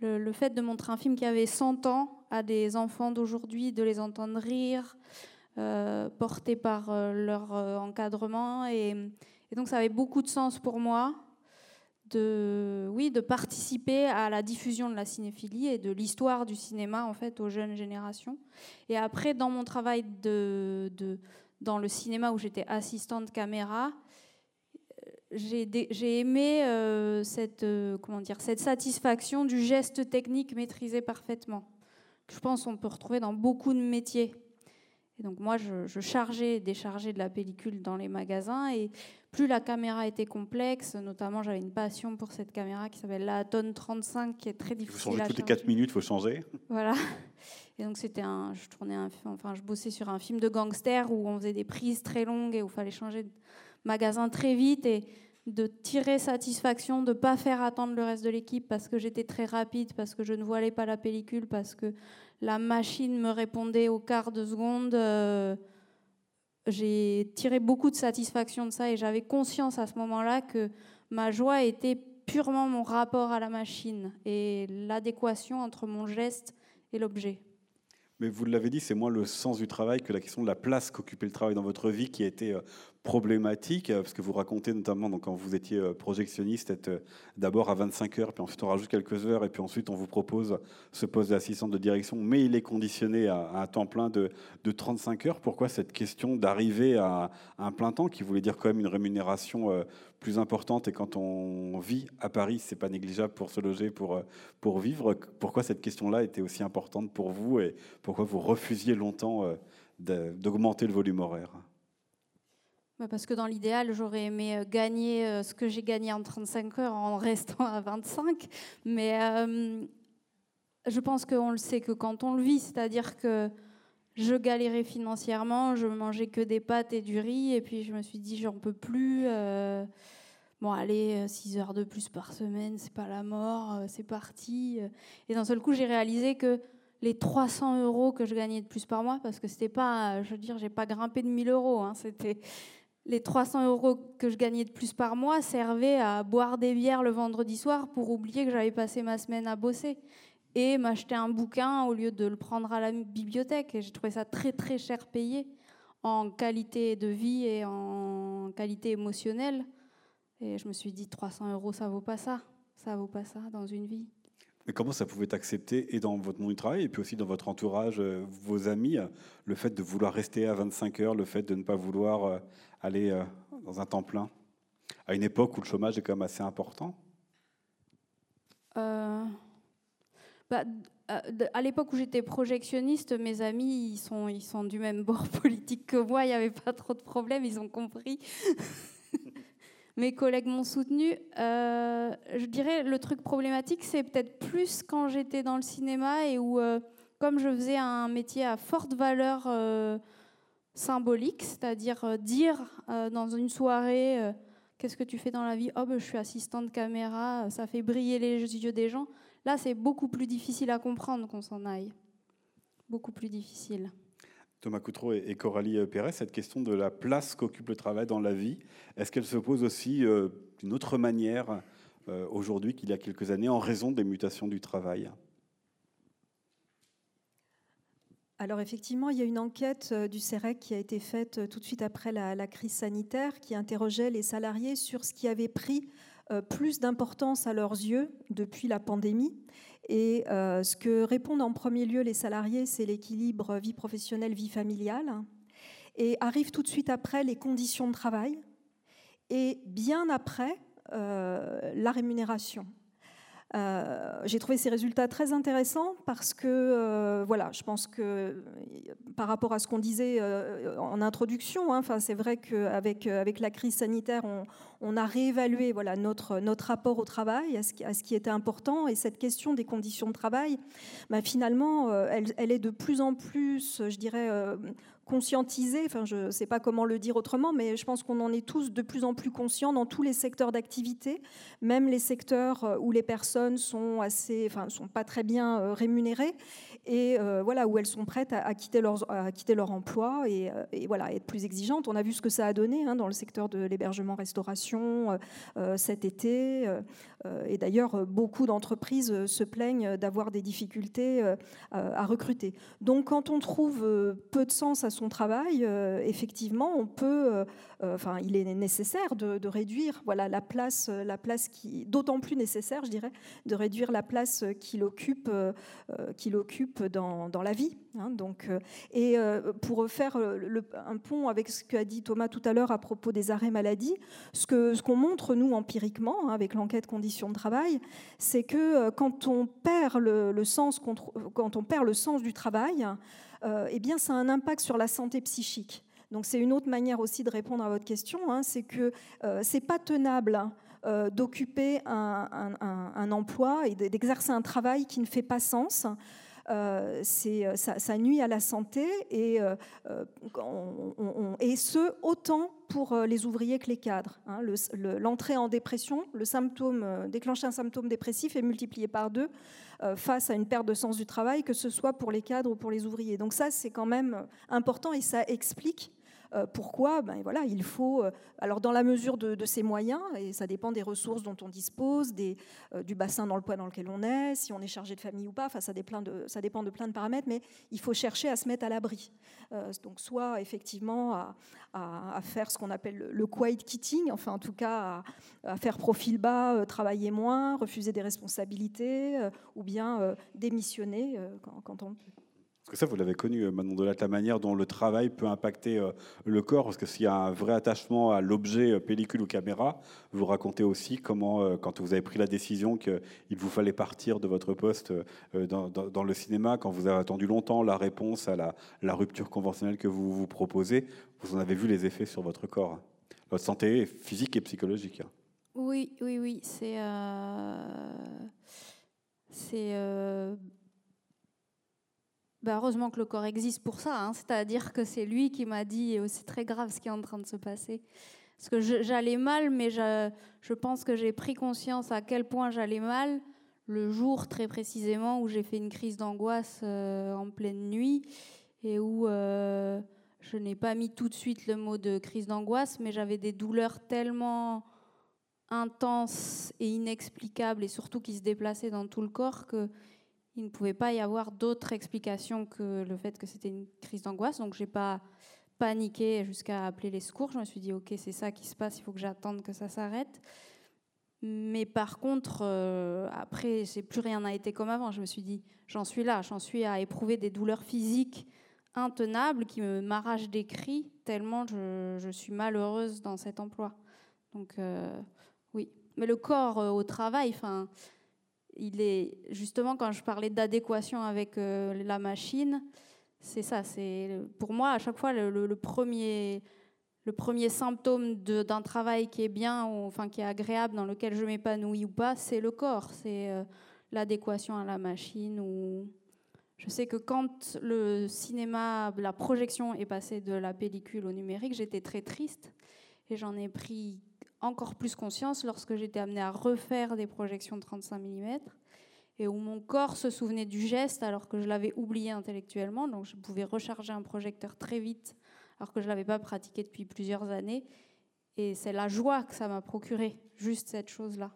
le, fait de montrer un film qui avait 100 ans à des enfants d'aujourd'hui, de les entendre rire, portés par leur encadrement. Et, donc ça avait beaucoup de sens pour moi de, oui, de participer à la diffusion de la cinéphilie et de l'histoire du cinéma en fait aux jeunes générations. Et après, dans mon travail de, dans le cinéma où j'étais assistante caméra, j'ai aimé euh, cette, euh, comment dire, cette satisfaction du geste technique maîtrisé parfaitement. Je pense qu'on peut retrouver dans beaucoup de métiers. Et donc moi, je, je chargeais et déchargeais de la pellicule dans les magasins et plus la caméra était complexe, notamment j'avais une passion pour cette caméra qui s'appelle la Aton 35, qui est très difficile. Vous changez toutes les 4 minutes, il faut changer. Voilà. Et donc c'était un, je tournais un, enfin je bossais sur un film de gangster où on faisait des prises très longues et où il fallait changer de magasin très vite et de tirer satisfaction, de ne pas faire attendre le reste de l'équipe parce que j'étais très rapide, parce que je ne voilais pas la pellicule, parce que la machine me répondait au quart de seconde. Euh, j'ai tiré beaucoup de satisfaction de ça et j'avais conscience à ce moment-là que ma joie était purement mon rapport à la machine et l'adéquation entre mon geste et l'objet. Mais vous l'avez dit, c'est moins le sens du travail que la question de la place qu'occupait le travail dans votre vie qui a été euh, problématique, euh, parce que vous racontez notamment donc, quand vous étiez euh, projectionniste, être d'abord à 25 heures, puis ensuite on rajoute quelques heures, et puis ensuite on vous propose ce poste d'assistante de direction, mais il est conditionné à, un temps plein de, de, 35 heures. Pourquoi cette question d'arriver à, un plein temps, qui voulait dire quand même une rémunération plus importante, et quand on vit à Paris, c'est pas négligeable pour se loger, pour, pour vivre? Pourquoi cette question-là était aussi importante pour vous, et pourquoi vous refusiez longtemps d'augmenter le volume horaire? Parce que dans l'idéal, j'aurais aimé euh, gagner euh, ce que j'ai gagné en 35 heures en (laughs) restant à 25. Mais euh, je pense qu'on le sait que quand on le vit, c'est-à-dire que je galérais financièrement, je mangeais que des pâtes et du riz, et puis je me suis dit, j'en peux plus. bon, allez, 6 heures de plus par semaine, c'est pas la mort, c'est parti. Et d'un seul coup, j'ai réalisé que les 300 euros que je gagnais de plus par mois, parce que c'était pas, je veux dire, j'ai pas grimpé de 1000 euros, hein, c'était les 300 euros que je gagnais de plus par mois servaient à boire des bières le vendredi soir pour oublier que j'avais passé ma semaine à bosser et m'acheter un bouquin au lieu de le prendre à la bibliothèque. Et j'ai trouvé ça très très cher payé en qualité de vie et en qualité émotionnelle. Et je me suis dit 300 euros, ça vaut pas ça. Ça vaut pas ça dans une vie. Mais comment ça pouvait accepté et dans votre monde du travail et puis aussi dans votre entourage, euh, vos amis, le fait de vouloir rester à 25 heures, le fait de ne pas vouloir euh, aller euh, dans un temps plein? À une époque où le chômage est quand même assez important euh, bah, euh, À l'époque où j'étais projectionniste, mes amis, ils sont, ils sont du même bord (laughs) politique que moi, il n'y avait pas trop de problèmes, ils ont compris. (laughs) mes collègues m'ont soutenu. je dirais le truc problématique, c'est peut-être plus quand j'étais dans le cinéma et où, comme je faisais un métier à forte valeur symbolique, c'est-à-dire euh, dire euh, dans une soirée euh, qu'est-ce que tu fais dans la vie? Oh, ben, je suis assistante caméra, ça fait briller les yeux des gens. Là, c'est beaucoup plus difficile à comprendre qu'on s'en aille. Beaucoup plus difficile. Thomas Coutreau et Coralie Perret, cette question de la place qu'occupe le travail dans la vie, est-ce qu'elle se pose aussi d'une autre manière aujourd'hui qu'il y a quelques années en raison des mutations du travail? Alors effectivement, il y a une enquête euh, du CEREC qui a été faite euh, tout de suite après la, crise sanitaire qui interrogeait les salariés sur ce qui avait pris euh, plus d'importance à leurs yeux depuis la pandémie. Et ce que répondent en premier lieu les salariés, c'est l'équilibre vie professionnelle, vie familiale. Et arrive tout de suite après les conditions de travail. Et bien après, la rémunération. Euh, j'ai trouvé ces résultats très intéressants parce que, euh, voilà, je pense que par rapport à ce qu'on disait euh, en introduction, hein, c'est vrai qu'avec avec la crise sanitaire, on, a réévalué voilà, notre, notre rapport au travail, à ce, qui, à ce qui était important, et cette question des conditions de travail, bah, finalement, elle, elle, est de plus en plus, je dirais, conscientiser, enfin je ne sais pas comment le dire autrement, mais je pense qu'on en est tous de plus en plus conscients dans tous les secteurs d'activité, même les secteurs euh, où les personnes sont assez, enfin sont pas très bien euh, rémunérées et euh, voilà où elles sont prêtes à, quitter, leur, emploi et, voilà être plus exigeantes. On a vu ce que ça a donné hein, dans le secteur de l'hébergement-restauration cet été et d'ailleurs beaucoup d'entreprises se plaignent d'avoir des difficultés à recruter. Donc quand on trouve peu de sens à son travail, euh, effectivement, on peut, euh, euh, enfin, il est nécessaire de, réduire, voilà, la place, la place qui, d'autant plus nécessaire, je dirais, de réduire la place qu'il occupe, qu'il occupe dans, la vie. Hein. donc, et pour faire le, un pont avec ce qu'a dit Thomas tout à l'heure à propos des arrêts maladie, ce que ce qu'on montre nous empiriquement hein, avec l'enquête conditions de travail, c'est que quand on perd le, sens, quand on perd le sens du travail, euh, eh bien, ça a un impact sur la santé psychique. Donc, c'est une autre manière aussi de répondre à votre question. Hein, c'est que euh, c'est pas tenable euh, d'occuper un, emploi et d'exercer un travail qui ne fait pas sens. Euh, ça, ça, nuit à la santé et, et ce, autant pour les ouvriers que les cadres. Hein. L'entrée en dépression, le symptôme, déclencher un symptôme dépressif est multiplié par deux face à une perte de sens du travail, que ce soit pour les cadres ou pour les ouvriers. Donc ça, c'est quand même important et ça explique euh, pourquoi? Ben voilà, Il faut, euh, alors dans la mesure de, ses moyens, et ça dépend des ressources dont on dispose, des, euh, du bassin dans lequel on est, si on est chargé de famille ou pas, ça, dépend de, de plein de paramètres, mais il faut chercher à se mettre à l'abri. donc soit effectivement à, à, faire ce qu'on appelle le, quiet quitting, enfin en tout cas à, faire profil bas, travailler moins, refuser des responsabilités, ou bien démissionner quand on peut. Parce que ça, vous l'avez connu, euh, Manon Delatte, la manière dont le travail peut impacter euh, le corps, parce que s'il y a un vrai attachement à l'objet euh, pellicule ou caméra, vous racontez aussi comment, quand vous avez pris la décision qu'il vous fallait partir de votre poste dans, le cinéma, quand vous avez attendu longtemps la réponse à la, rupture conventionnelle que vous vous proposez, vous en avez vu les effets sur votre corps, votre santé physique et psychologique. Oui, oui, oui, c'est... c'est bah, heureusement que le corps existe pour ça. Hein. C'est-à-dire que c'est lui qui m'a dit c'est très grave ce qui est en train de se passer. Parce que j'allais mal, mais je, je pense que j'ai pris conscience à quel point j'allais mal le jour très précisément où j'ai fait une crise d'angoisse euh, en pleine nuit et où euh, je n'ai pas mis tout de suite le mot de crise d'angoisse, mais j'avais des douleurs tellement intenses et inexplicables et surtout qui se déplaçaient dans tout le corps que il ne pouvait pas y avoir d'autre explication que le fait que c'était une crise d'angoisse. Donc, j'ai pas paniqué jusqu'à appeler les secours. Je me suis dit, OK, c'est ça qui se passe, il faut que j'attende que ça s'arrête. Mais par contre, euh, après, plus rien n'a été comme avant. Je me suis dit, j'en suis là, j'en suis à éprouver des douleurs physiques intenables qui m'arrachent des cris tellement je, suis malheureuse dans cet emploi. Donc, euh, oui. Mais le corps euh, au travail, enfin, il est justement quand je parlais d'adéquation avec euh, la machine, c'est ça. C'est pour moi à chaque fois le, premier le premier symptôme d'un travail qui est bien, enfin qui est agréable, dans lequel je m'épanouis ou pas, c'est le corps, c'est euh, l'adéquation à la machine. Ou je sais que quand le cinéma, la projection est passée de la pellicule au numérique, j'étais très triste et j'en ai pris encore plus conscience lorsque j'étais amenée à refaire des projections de 35 mm et où mon corps se souvenait du geste alors que je l'avais oublié intellectuellement. Donc je pouvais recharger un projecteur très vite alors que je ne l'avais pas pratiqué depuis plusieurs années. Et c'est la joie que ça m'a procuré, juste cette chose-là.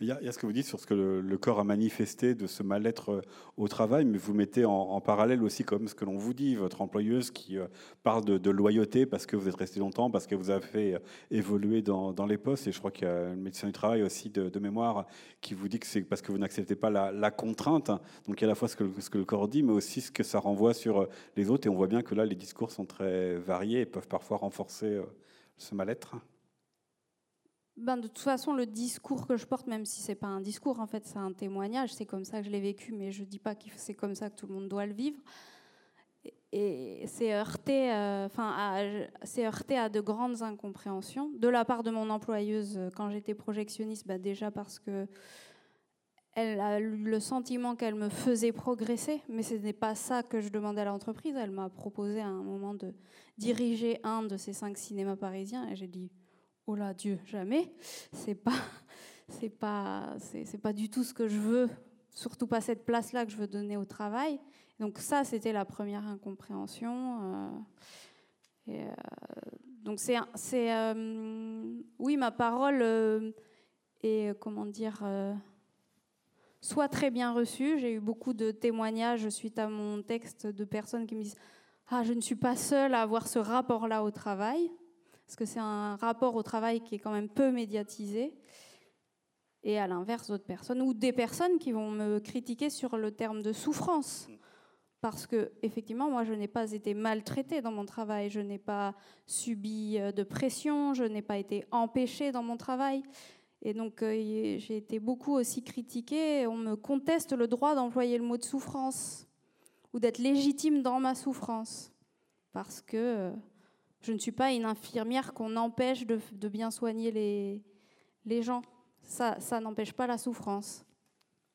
Il y, a, ce que vous dites sur ce que le, corps a manifesté de ce mal-être euh, au travail, mais vous mettez en, parallèle aussi comme ce que l'on vous dit, votre employeuse qui euh, parle de, loyauté parce que vous êtes resté longtemps, parce que vous avez fait euh, évoluer dans, les postes. Et je crois qu'il y a un médecin du travail aussi de, mémoire qui vous dit que c'est parce que vous n'acceptez pas la, contrainte. Donc il y a à la fois ce que, ce que le corps dit, mais aussi ce que ça renvoie sur les autres. Et on voit bien que là, les discours sont très variés et peuvent parfois renforcer ce mal-être. Ben, de toute façon, le discours que je porte, même si c'est pas un discours, en fait, c'est un témoignage. C'est comme ça que je l'ai vécu, mais je dis pas que c'est comme ça que tout le monde doit le vivre. Et c'est heurté, euh, enfin, c'est heurté à de grandes incompréhensions de la part de mon employeuse euh, quand j'étais projectionniste. Ben, déjà parce que elle a eu le sentiment qu'elle me faisait progresser, mais ce n'est pas ça que je demandais à l'entreprise. Elle m'a proposé à un moment de diriger un de ces cinq cinémas parisiens, et j'ai dit oh là Dieu, jamais. C'est pas, c'est pas, c'est, pas du tout ce que je veux, surtout pas cette place-là que je veux donner au travail. Donc ça, c'était la première incompréhension. Euh, euh, donc c'est, c'est, euh, oui, ma parole est, comment dire, soit très bien reçue. J'ai eu beaucoup de témoignages suite à mon texte de personnes qui me disent ah, je ne suis pas seule à avoir ce rapport-là au travail parce que c'est un rapport au travail qui est quand même peu médiatisé. Et à l'inverse, d'autres personnes, ou des personnes qui vont me critiquer sur le terme de souffrance. Parce que, effectivement, moi, je n'ai pas été maltraitée dans mon travail, je n'ai pas subi euh, de pression, je n'ai pas été empêchée dans mon travail. Et donc, euh, j'ai été beaucoup aussi critiquée. On me conteste le droit d'employer le mot de souffrance ou d'être légitime dans ma souffrance. Parce que euh, je ne suis pas une infirmière qu'on empêche de, bien soigner les, gens. Ça, n'empêche pas la souffrance.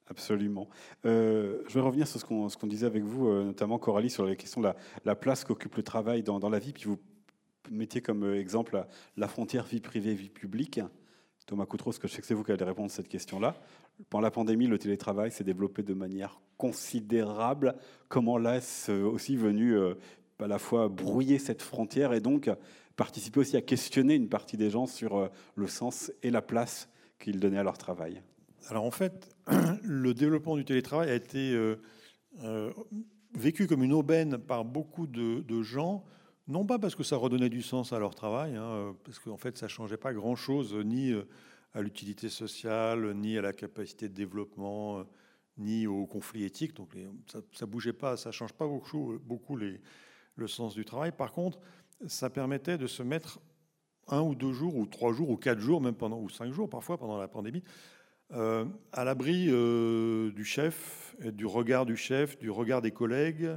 Absolument. Euh, je vais revenir sur ce qu'on disait avec vous, euh, notamment Coralie, sur la question de la, place qu'occupe le travail dans, la vie. Puis vous mettiez comme euh, exemple la, frontière vie privée, vie publique. Thomas Coutreau, ce que je sais que c'est vous qui allez répondre à cette question-là. Pendant la pandémie, le télétravail s'est développé de manière considérable. Comment là est aussi venu à la fois brouiller cette frontière et donc participer aussi à questionner une partie des gens sur le sens et la place qu'ils donnaient à leur travail alors en fait, (clears throat) le développement du télétravail a été euh, euh, vécu comme une aubaine par beaucoup de, gens, non pas parce que ça redonnait du sens à leur travail, hein, parce qu'en fait ça changeait pas grand-chose ni euh, à l'utilité sociale, ni à la capacité de développement, ni au conflit éthique. Donc ça ne bougeait pas, ça change pas beaucoup, beaucoup les, le sens du travail. Par contre, ça permettait de se mettre un ou deux jours, ou trois jours, ou quatre jours, même pendant, ou cinq jours parfois pendant la pandémie, euh, à l'abri euh, du chef, du regard du chef, du regard des collègues,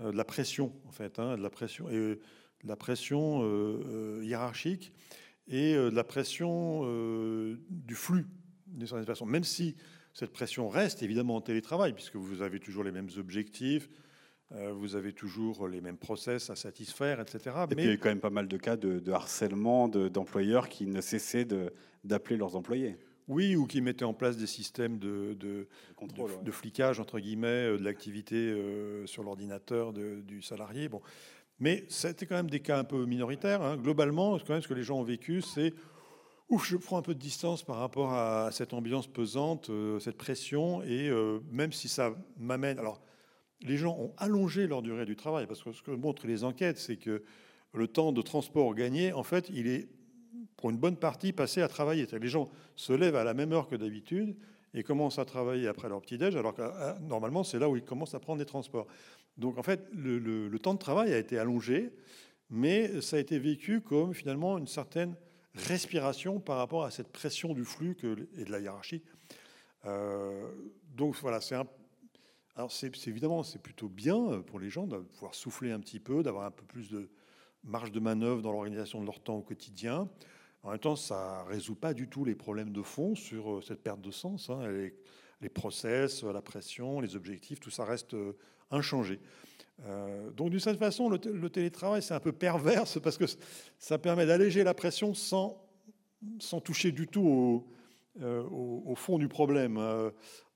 euh, de la pression en fait, hein, de la pression et de la pression hiérarchique et de la pression du flux d'une certaine. Même si cette pression reste évidemment en télétravail, puisque vous avez toujours les mêmes objectifs, vous avez toujours les mêmes process à satisfaire, etc. Et Mais il y a eu quand même pas mal de cas de, harcèlement d'employeurs qui ne cessaient d'appeler leurs employés. Oui, ou qui mettaient en place des systèmes de, de, de, flicage, entre guillemets, euh, de l'activité euh, sur l'ordinateur du salarié. Bon. Mais c'était quand même des cas un peu minoritaires. Hein. Globalement, quand même, ce que les gens ont vécu, c'est ouf, je prends un peu de distance par rapport à cette ambiance pesante, euh, cette pression, et même si ça m'amène. Alors, les gens ont allongé leur durée du travail, parce que ce que montrent les enquêtes, c'est que le temps de transport gagné, en fait, il est pour une bonne partie, passer à travailler. Les gens se lèvent à la même heure que d'habitude et commencent à travailler après leur petit-déj, alors que ah, normalement, c'est là où ils commencent à prendre les transports. Donc, en fait, le, temps de travail a été allongé, mais ça a été vécu comme finalement une certaine respiration par rapport à cette pression du flux et de la hiérarchie. Euh, donc, voilà, c'est un. Alors, c'est évidemment, c'est plutôt bien pour les gens de pouvoir souffler un petit peu, d'avoir un peu plus de marge de manœuvre dans l'organisation de leur temps au quotidien. En même temps, ça résout pas du tout les problèmes de fond sur euh, cette perte de sens. Hein. Les, process, la pression, les objectifs, tout ça reste euh, inchangé. Euh, donc d'une certaine façon, le, télétravail, c'est un peu perverse parce que ça permet d'alléger la pression sans, sans toucher du tout au, au, fond du problème.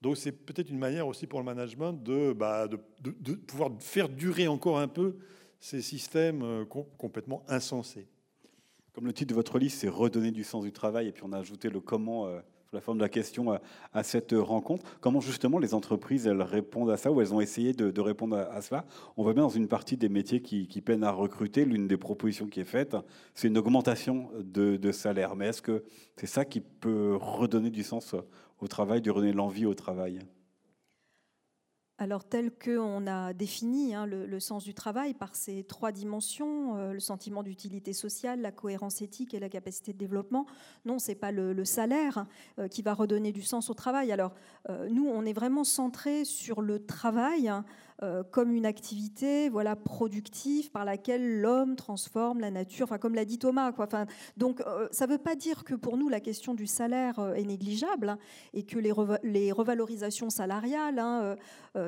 donc c'est peut-être une manière aussi pour le management de, bah, de, pouvoir faire durer encore un peu ces systèmes complètement insensés. Comme le titre de votre livre, c'est Redonner du sens du travail, et puis on a ajouté le comment euh, la forme de la question à, cette rencontre. Comment justement les entreprises elles répondent à ça, ou elles ont essayé de, répondre à, cela? On voit bien dans une partie des métiers qui, peinent à recruter, l'une des propositions qui est faite, c'est une augmentation de, de salaire. Mais est-ce que c'est ça qui peut redonner du sens au travail, de redonner l'envie au travail? Alors tel qu'on a défini hein, le, sens du travail par ces trois dimensions, euh, le sentiment d'utilité sociale, la cohérence éthique et la capacité de développement, non, c'est pas le, salaire euh, qui va redonner du sens au travail. Alors euh, nous, on est vraiment centré sur le travail. Hein, euh, comme une activité voilà, productive par laquelle l'homme transforme la nature, enfin, comme l'a dit Thomas. Quoi. Enfin, donc euh, ça ne veut pas dire que pour nous la question du salaire euh, est négligeable hein, et que les, les revalorisations salariales hein,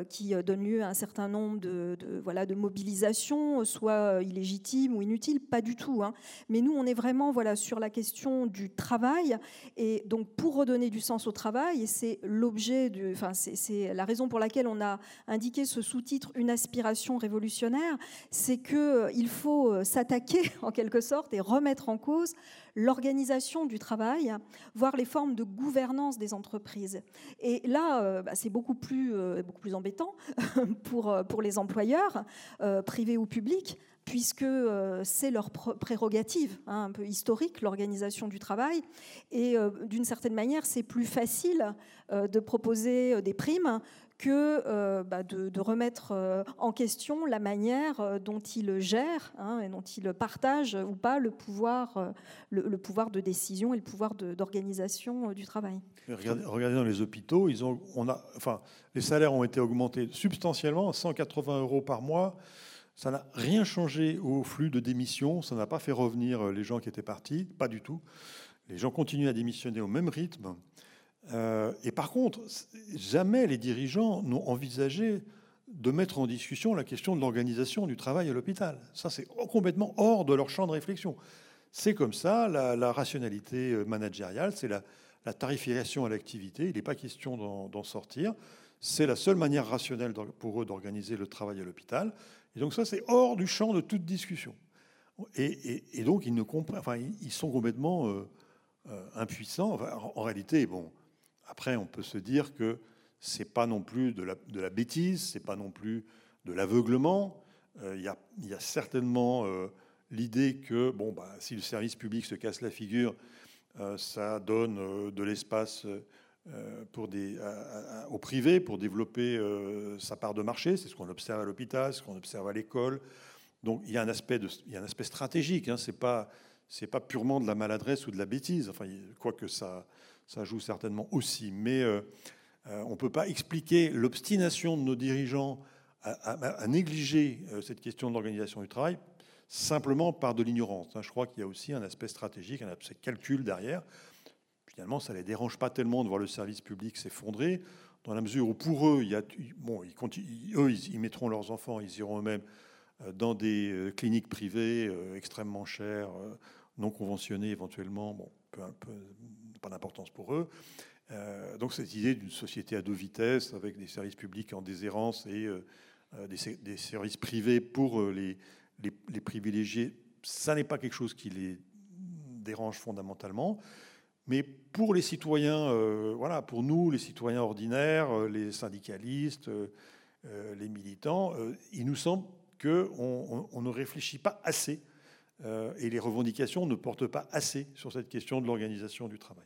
qui donnent lieu à un certain nombre de, voilà, de mobilisations soient illégitimes ou inutiles, pas du tout. Hein. Mais nous, on est vraiment voilà, sur la question du travail et donc pour redonner du sens au travail, et c'est l'objet, enfin, c'est la raison pour laquelle on a indiqué ce sous titre Une aspiration révolutionnaire, c'est qu'il euh, faut euh, s'attaquer (laughs) en quelque sorte et remettre en cause l'organisation du travail, voire les formes de gouvernance des entreprises. Et là, euh, bah, c'est beaucoup plus, beaucoup plus embêtant (laughs) pour, pour les employeurs, privés ou publics, puisque c'est leur prérogative, hein, un peu historique, l'organisation du travail. Et d'une certaine manière, c'est plus facile de proposer des primes que euh, bah, de, remettre euh, en question la manière euh, dont il gère hein, et dont il partage ou pas le pouvoir, le, pouvoir de décision et le pouvoir d'organisation du travail. Regardez, dans les hôpitaux, on a, enfin, les salaires ont été augmentés substantiellement, 180 euros par mois. Ça n'a rien changé au flux de démission, ça n'a pas fait revenir les gens qui étaient partis, pas du tout. Les gens continuent à démissionner au même rythme. Et par contre, jamais les dirigeants n'ont envisagé de mettre en discussion la question de l'organisation du travail à l'hôpital. Ça, c'est complètement hors de leur champ de réflexion. C'est comme ça, la, rationalité managériale, c'est la, tarification à l'activité. Il n'est pas question d'en sortir. C'est la seule manière rationnelle pour eux d'organiser le travail à l'hôpital. Et donc ça, c'est hors du champ de toute discussion. Et, donc, ils, ne enfin, ils sont complètement euh, euh, impuissants. en, réalité, bon, après, on peut se dire que c'est pas non plus de la, de la bêtise, c'est pas non plus de l'aveuglement. Euh, il y, a certainement l'idée que bon, bah, si le service public se casse la figure, ça donne de l'espace au privé pour développer sa part de marché. C'est ce qu'on observe à l'hôpital, ce qu'on observe à l'école. Donc il y a un aspect, y a un aspect stratégique. Hein, c'est pas pas purement de la maladresse ou de la bêtise. Enfin, quoique ça ça joue certainement aussi. Mais euh, euh, on ne peut pas expliquer l'obstination de nos dirigeants à, négliger euh, cette question de l'organisation du travail simplement par de l'ignorance. Hein. Je crois qu'il y a aussi un aspect stratégique, un aspect calcul derrière. Finalement, ça ne les dérange pas tellement de voir le service public s'effondrer, dans la mesure où pour eux, ils, mettront leurs enfants, ils iront eux-mêmes dans des cliniques privées extrêmement chères, non conventionnées éventuellement, pas d'importance pour eux. donc cette idée d'une société à deux vitesses, avec des services publics en déshérence et des, services privés pour les, privilégiés, ça n'est pas quelque chose qui les dérange fondamentalement. Mais pour les citoyens, voilà, pour nous, les citoyens ordinaires, les syndicalistes, les militants, il nous semble qu'on on, ne réfléchit pas assez euh, et les revendications ne portent pas assez sur cette question de l'organisation du travail.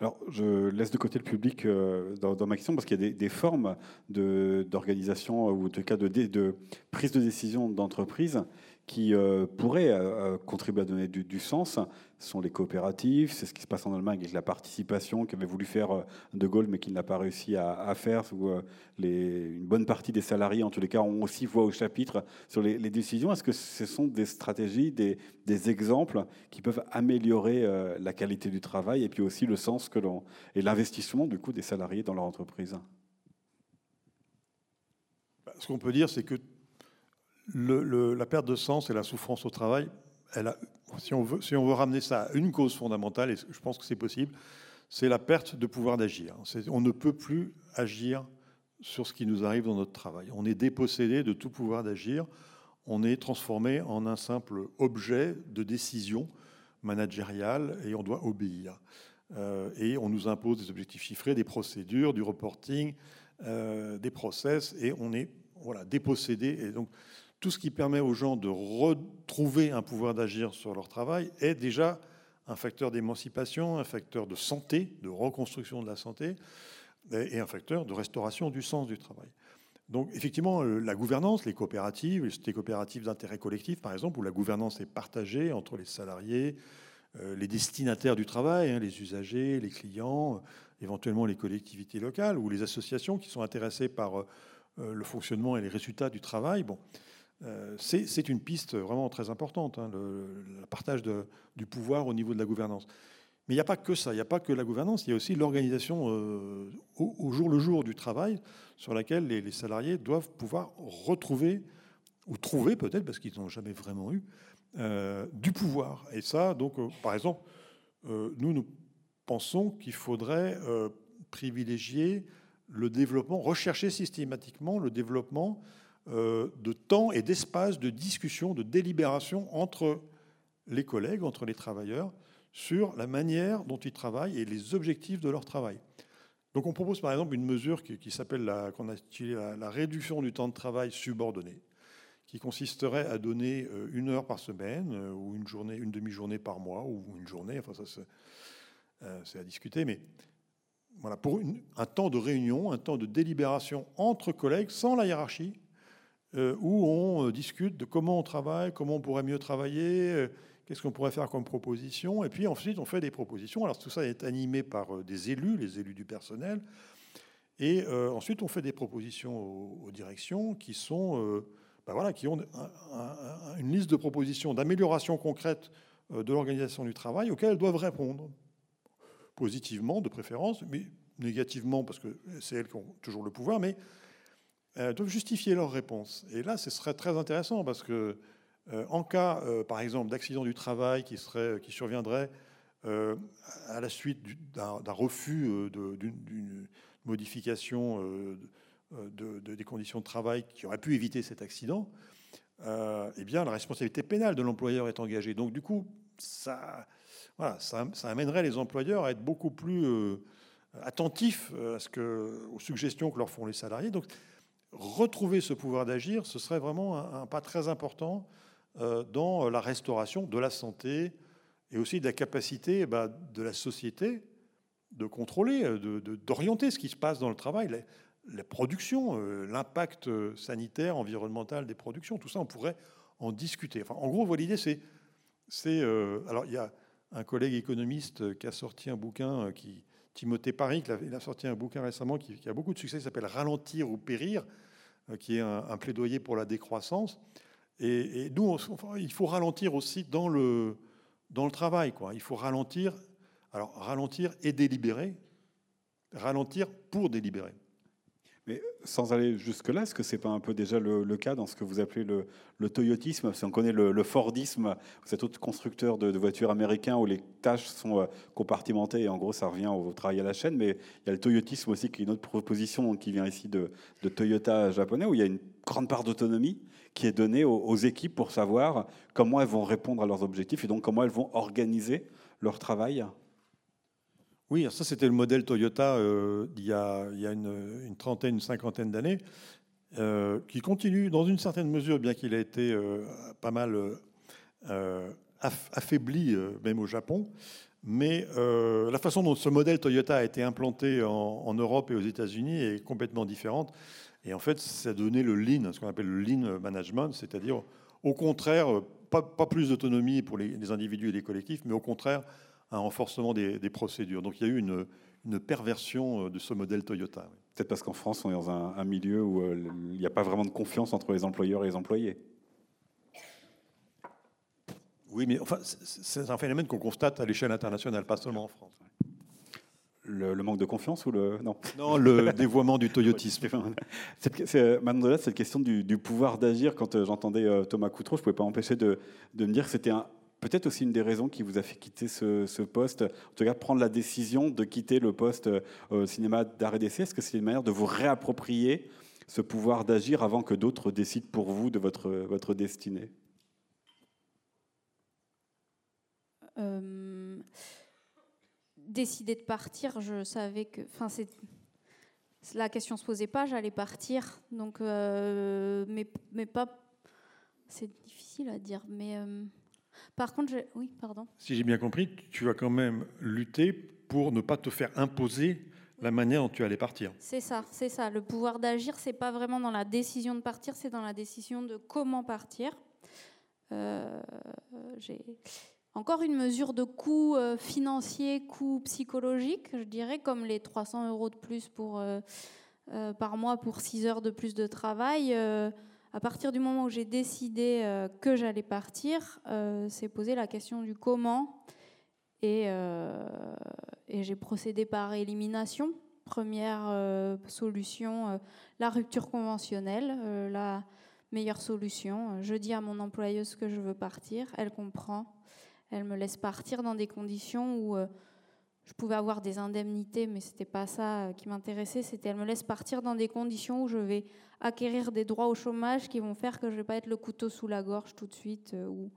Alors, je laisse de côté le public euh, dans, ma question parce qu'il y a des, formes d'organisation ou en tout cas de prise de décision d'entreprise qui euh, pourraient euh, euh, contribuer à donner du, sens ce sont les coopératives. C'est ce qui se passe en Allemagne avec la participation qu'avait voulu faire De Gaulle, mais qu'il n'a pas réussi à, faire. Où une bonne partie des salariés, en tous les cas, ont aussi voix au chapitre sur les, décisions. Est-ce que ce sont des stratégies, des, des exemples qui peuvent améliorer la qualité du travail et puis aussi le sens que l'on et l'investissement du coup des salariés dans leur entreprise? Bah, Ce qu'on peut dire, c'est que la perte de sens et la souffrance au travail, elle a, si, on veut, si on veut ramener ça à une cause fondamentale, et je pense que c'est possible, c'est la perte de pouvoir d'agir. On ne peut plus agir sur ce qui nous arrive dans notre travail. On est dépossédé de tout pouvoir d'agir. On est transformé en un simple objet de décision managériale et on doit obéir. Euh, et on nous impose des objectifs chiffrés, des procédures, du reporting, euh, des process, et on est voilà, dépossédé. Et donc, tout ce qui permet aux gens de retrouver un pouvoir d'agir sur leur travail est déjà un facteur d'émancipation, un facteur de santé, de reconstruction de la santé, et un facteur de restauration du sens du travail. Donc effectivement, euh, la gouvernance, les coopératives, les coopératives d'intérêt collectif par exemple, où la gouvernance est partagée entre les salariés, euh, les destinataires du travail, hein, les usagers, les clients, euh, éventuellement les collectivités locales ou les associations qui sont intéressées par le fonctionnement et les résultats du travail. Bon, c'est une piste vraiment très importante, hein, le, partage du pouvoir au niveau de la gouvernance. Mais il n'y a pas que ça, il n'y a pas que la gouvernance, il y a aussi l'organisation euh, au, jour le jour du travail sur laquelle les, salariés doivent pouvoir retrouver, ou trouver peut-être, parce qu'ils n'ont jamais vraiment eu, euh, du pouvoir. Et ça, donc, par exemple, nous, nous pensons qu'il faudrait privilégier le développement, rechercher systématiquement le développement euh, de temps et d'espace de discussion, de délibération entre les collègues, entre les travailleurs, sur la manière dont ils travaillent et les objectifs de leur travail. Donc on propose par exemple une mesure qui, s'appelle la, qu'on a la, réduction du temps de travail subordonné, qui consisterait à donner euh, une heure par semaine euh, ou une journée, une demi-journée par mois ou une journée. Enfin ça c'est à discuter, mais voilà pour un temps de réunion, un temps de délibération entre collègues sans la hiérarchie, euh, où on euh, discute de comment on travaille, comment on pourrait mieux travailler, euh, qu'est-ce qu'on pourrait faire comme proposition. Et puis ensuite, on fait des propositions. Alors tout ça est animé par des élus, les élus du personnel. Et ensuite, on fait des propositions aux, directions qui sont, ben voilà, qui ont une liste de propositions d'amélioration concrète de l'organisation du travail auxquelles elles doivent répondre positivement, de préférence, mais négativement parce que c'est elles qui ont toujours le pouvoir, mais elles doivent justifier leur réponse. Et là, ce serait très intéressant parce que en cas, par exemple, d'accident du travail qui, serait, qui surviendrait à la suite d'un refus d'une modification de, des conditions de travail qui aurait pu éviter cet accident, eh bien, la responsabilité pénale de l'employeur est engagée. Donc, du coup, ça, voilà, ça, amènerait les employeurs à être beaucoup plus euh, attentifs euh, à ce que, aux suggestions que leur font les salariés. Donc, retrouver ce pouvoir d'agir, ce serait vraiment un, pas très important euh, dans la restauration de la santé et aussi de la capacité bah, de la société de contrôler, d'orienter de, ce qui se passe dans le travail, la, production, l'impact sanitaire, environnemental des productions, tout ça, on pourrait en discuter. En gros, l'idée, c'est euh, alors il y a un collègue économiste qui a sorti un bouquin euh, qui Timothée Paris, il a sorti un bouquin récemment qui, a beaucoup de succès, qui s'appelle Ralentir ou périr, euh, qui est un, plaidoyer pour la décroissance. Et, nous, il faut ralentir aussi dans le, dans le travail. Quoi. Il faut ralentir, alors ralentir et délibérer, ralentir pour délibérer. Mais sans aller jusque-là, est-ce que ce n'est pas un peu déjà le, cas dans ce que vous appelez le, le toyotisme? Si on connaît le, Fordisme, cet autre constructeur de, voitures américains où les tâches sont euh, compartimentées et en gros ça revient au travail à la chaîne, mais il y a le toyotisme aussi qui est une autre proposition qui vient ici de, Toyota japonais où il y a une grande part d'autonomie qui est donnée aux équipes pour savoir comment elles vont répondre à leurs objectifs et donc comment elles vont organiser leur travail. Oui, ça c'était le modèle Toyota euh, il y a, une, trentaine, une cinquantaine d'années, euh, qui continue dans une certaine mesure, bien qu'il ait été euh, pas mal affaibli même au Japon. Mais la façon dont ce modèle Toyota a été implanté en, Europe et aux États-Unis est complètement différente. Et en fait, ça a donné le lean, ce qu'on appelle le lean management, c'est-à-dire au contraire, pas, plus d'autonomie pour les individus et les collectifs, mais au contraire, un renforcement des, procédures. Donc il y a eu une, perversion euh, de ce modèle Toyota. Peut-être parce qu'en France, on est dans un, milieu où euh, il n'y a pas vraiment de confiance entre les employeurs et les employés. Oui, mais enfin, c'est un phénomène qu'on constate à l'échelle internationale, pas seulement en France. Le, manque de confiance ou le non? Non, le dévoiement du toyotisme. (laughs) Maintenant, là, cette question du, pouvoir d'agir. Quand euh, j'entendais Thomas Coutreau, je ne pouvais pas empêcher de, de me dire que c'était un, peut-être aussi une des raisons qui vous a fait quitter ce, poste, en tout cas prendre la décision de quitter le poste euh, cinéma d'arrêt d'essai. Est-ce que c'est une manière de vous réapproprier ce pouvoir d'agir avant que d'autres décident pour vous de votre, destinée? Euh, Décider de partir, je savais que. Enfin. La question se posait pas, j'allais partir. Donc, euh, mais, mais pas. C'est difficile à dire, mais. Par contre, oui, pardon. Si j'ai bien compris, tu as quand même lutté pour ne pas te faire imposer la manière dont tu allais partir. C'est ça, c'est ça. Le pouvoir d'agir, c'est pas vraiment dans la décision de partir, c'est dans la décision de comment partir. Euh, j'ai encore une mesure de coût euh, financier, coût psychologique, je dirais, comme les 300 euros de plus pour, euh, par mois pour 6 heures de plus de travail à partir du moment où j'ai décidé euh, que j'allais partir, euh, c'est posé la question du comment. Et, euh, et j'ai procédé par élimination. Première solution, la rupture conventionnelle, la meilleure solution. Je dis à mon employeuse que je veux partir, elle comprend, elle me laisse partir dans des conditions où je pouvais avoir des indemnités, mais c'était pas ça qui m'intéressait. C'était elle me laisse partir dans des conditions où je vais acquérir des droits au chômage qui vont faire que je ne vais pas être le couteau sous la gorge tout de suite euh, ou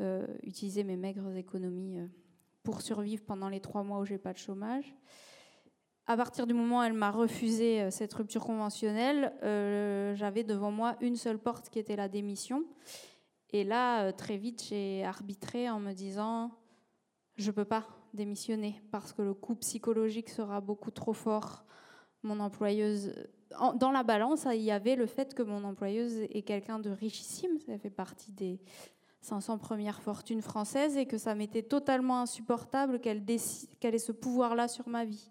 euh, utiliser mes maigres économies euh, pour survivre pendant les trois mois où j'ai pas de chômage. À partir du moment où elle m'a refusé cette rupture conventionnelle, j'avais devant moi une seule porte qui était la démission. Et là, très vite, j'ai arbitré en me disant, je peux pas démissionner parce que le coût psychologique sera beaucoup trop fort. Mon employeuse dans la balance, il y avait le fait que mon employeuse est quelqu'un de richissime, ça fait partie des 500 premières fortunes françaises, et que ça m'était totalement insupportable qu'elle ait ce pouvoir-là sur ma vie.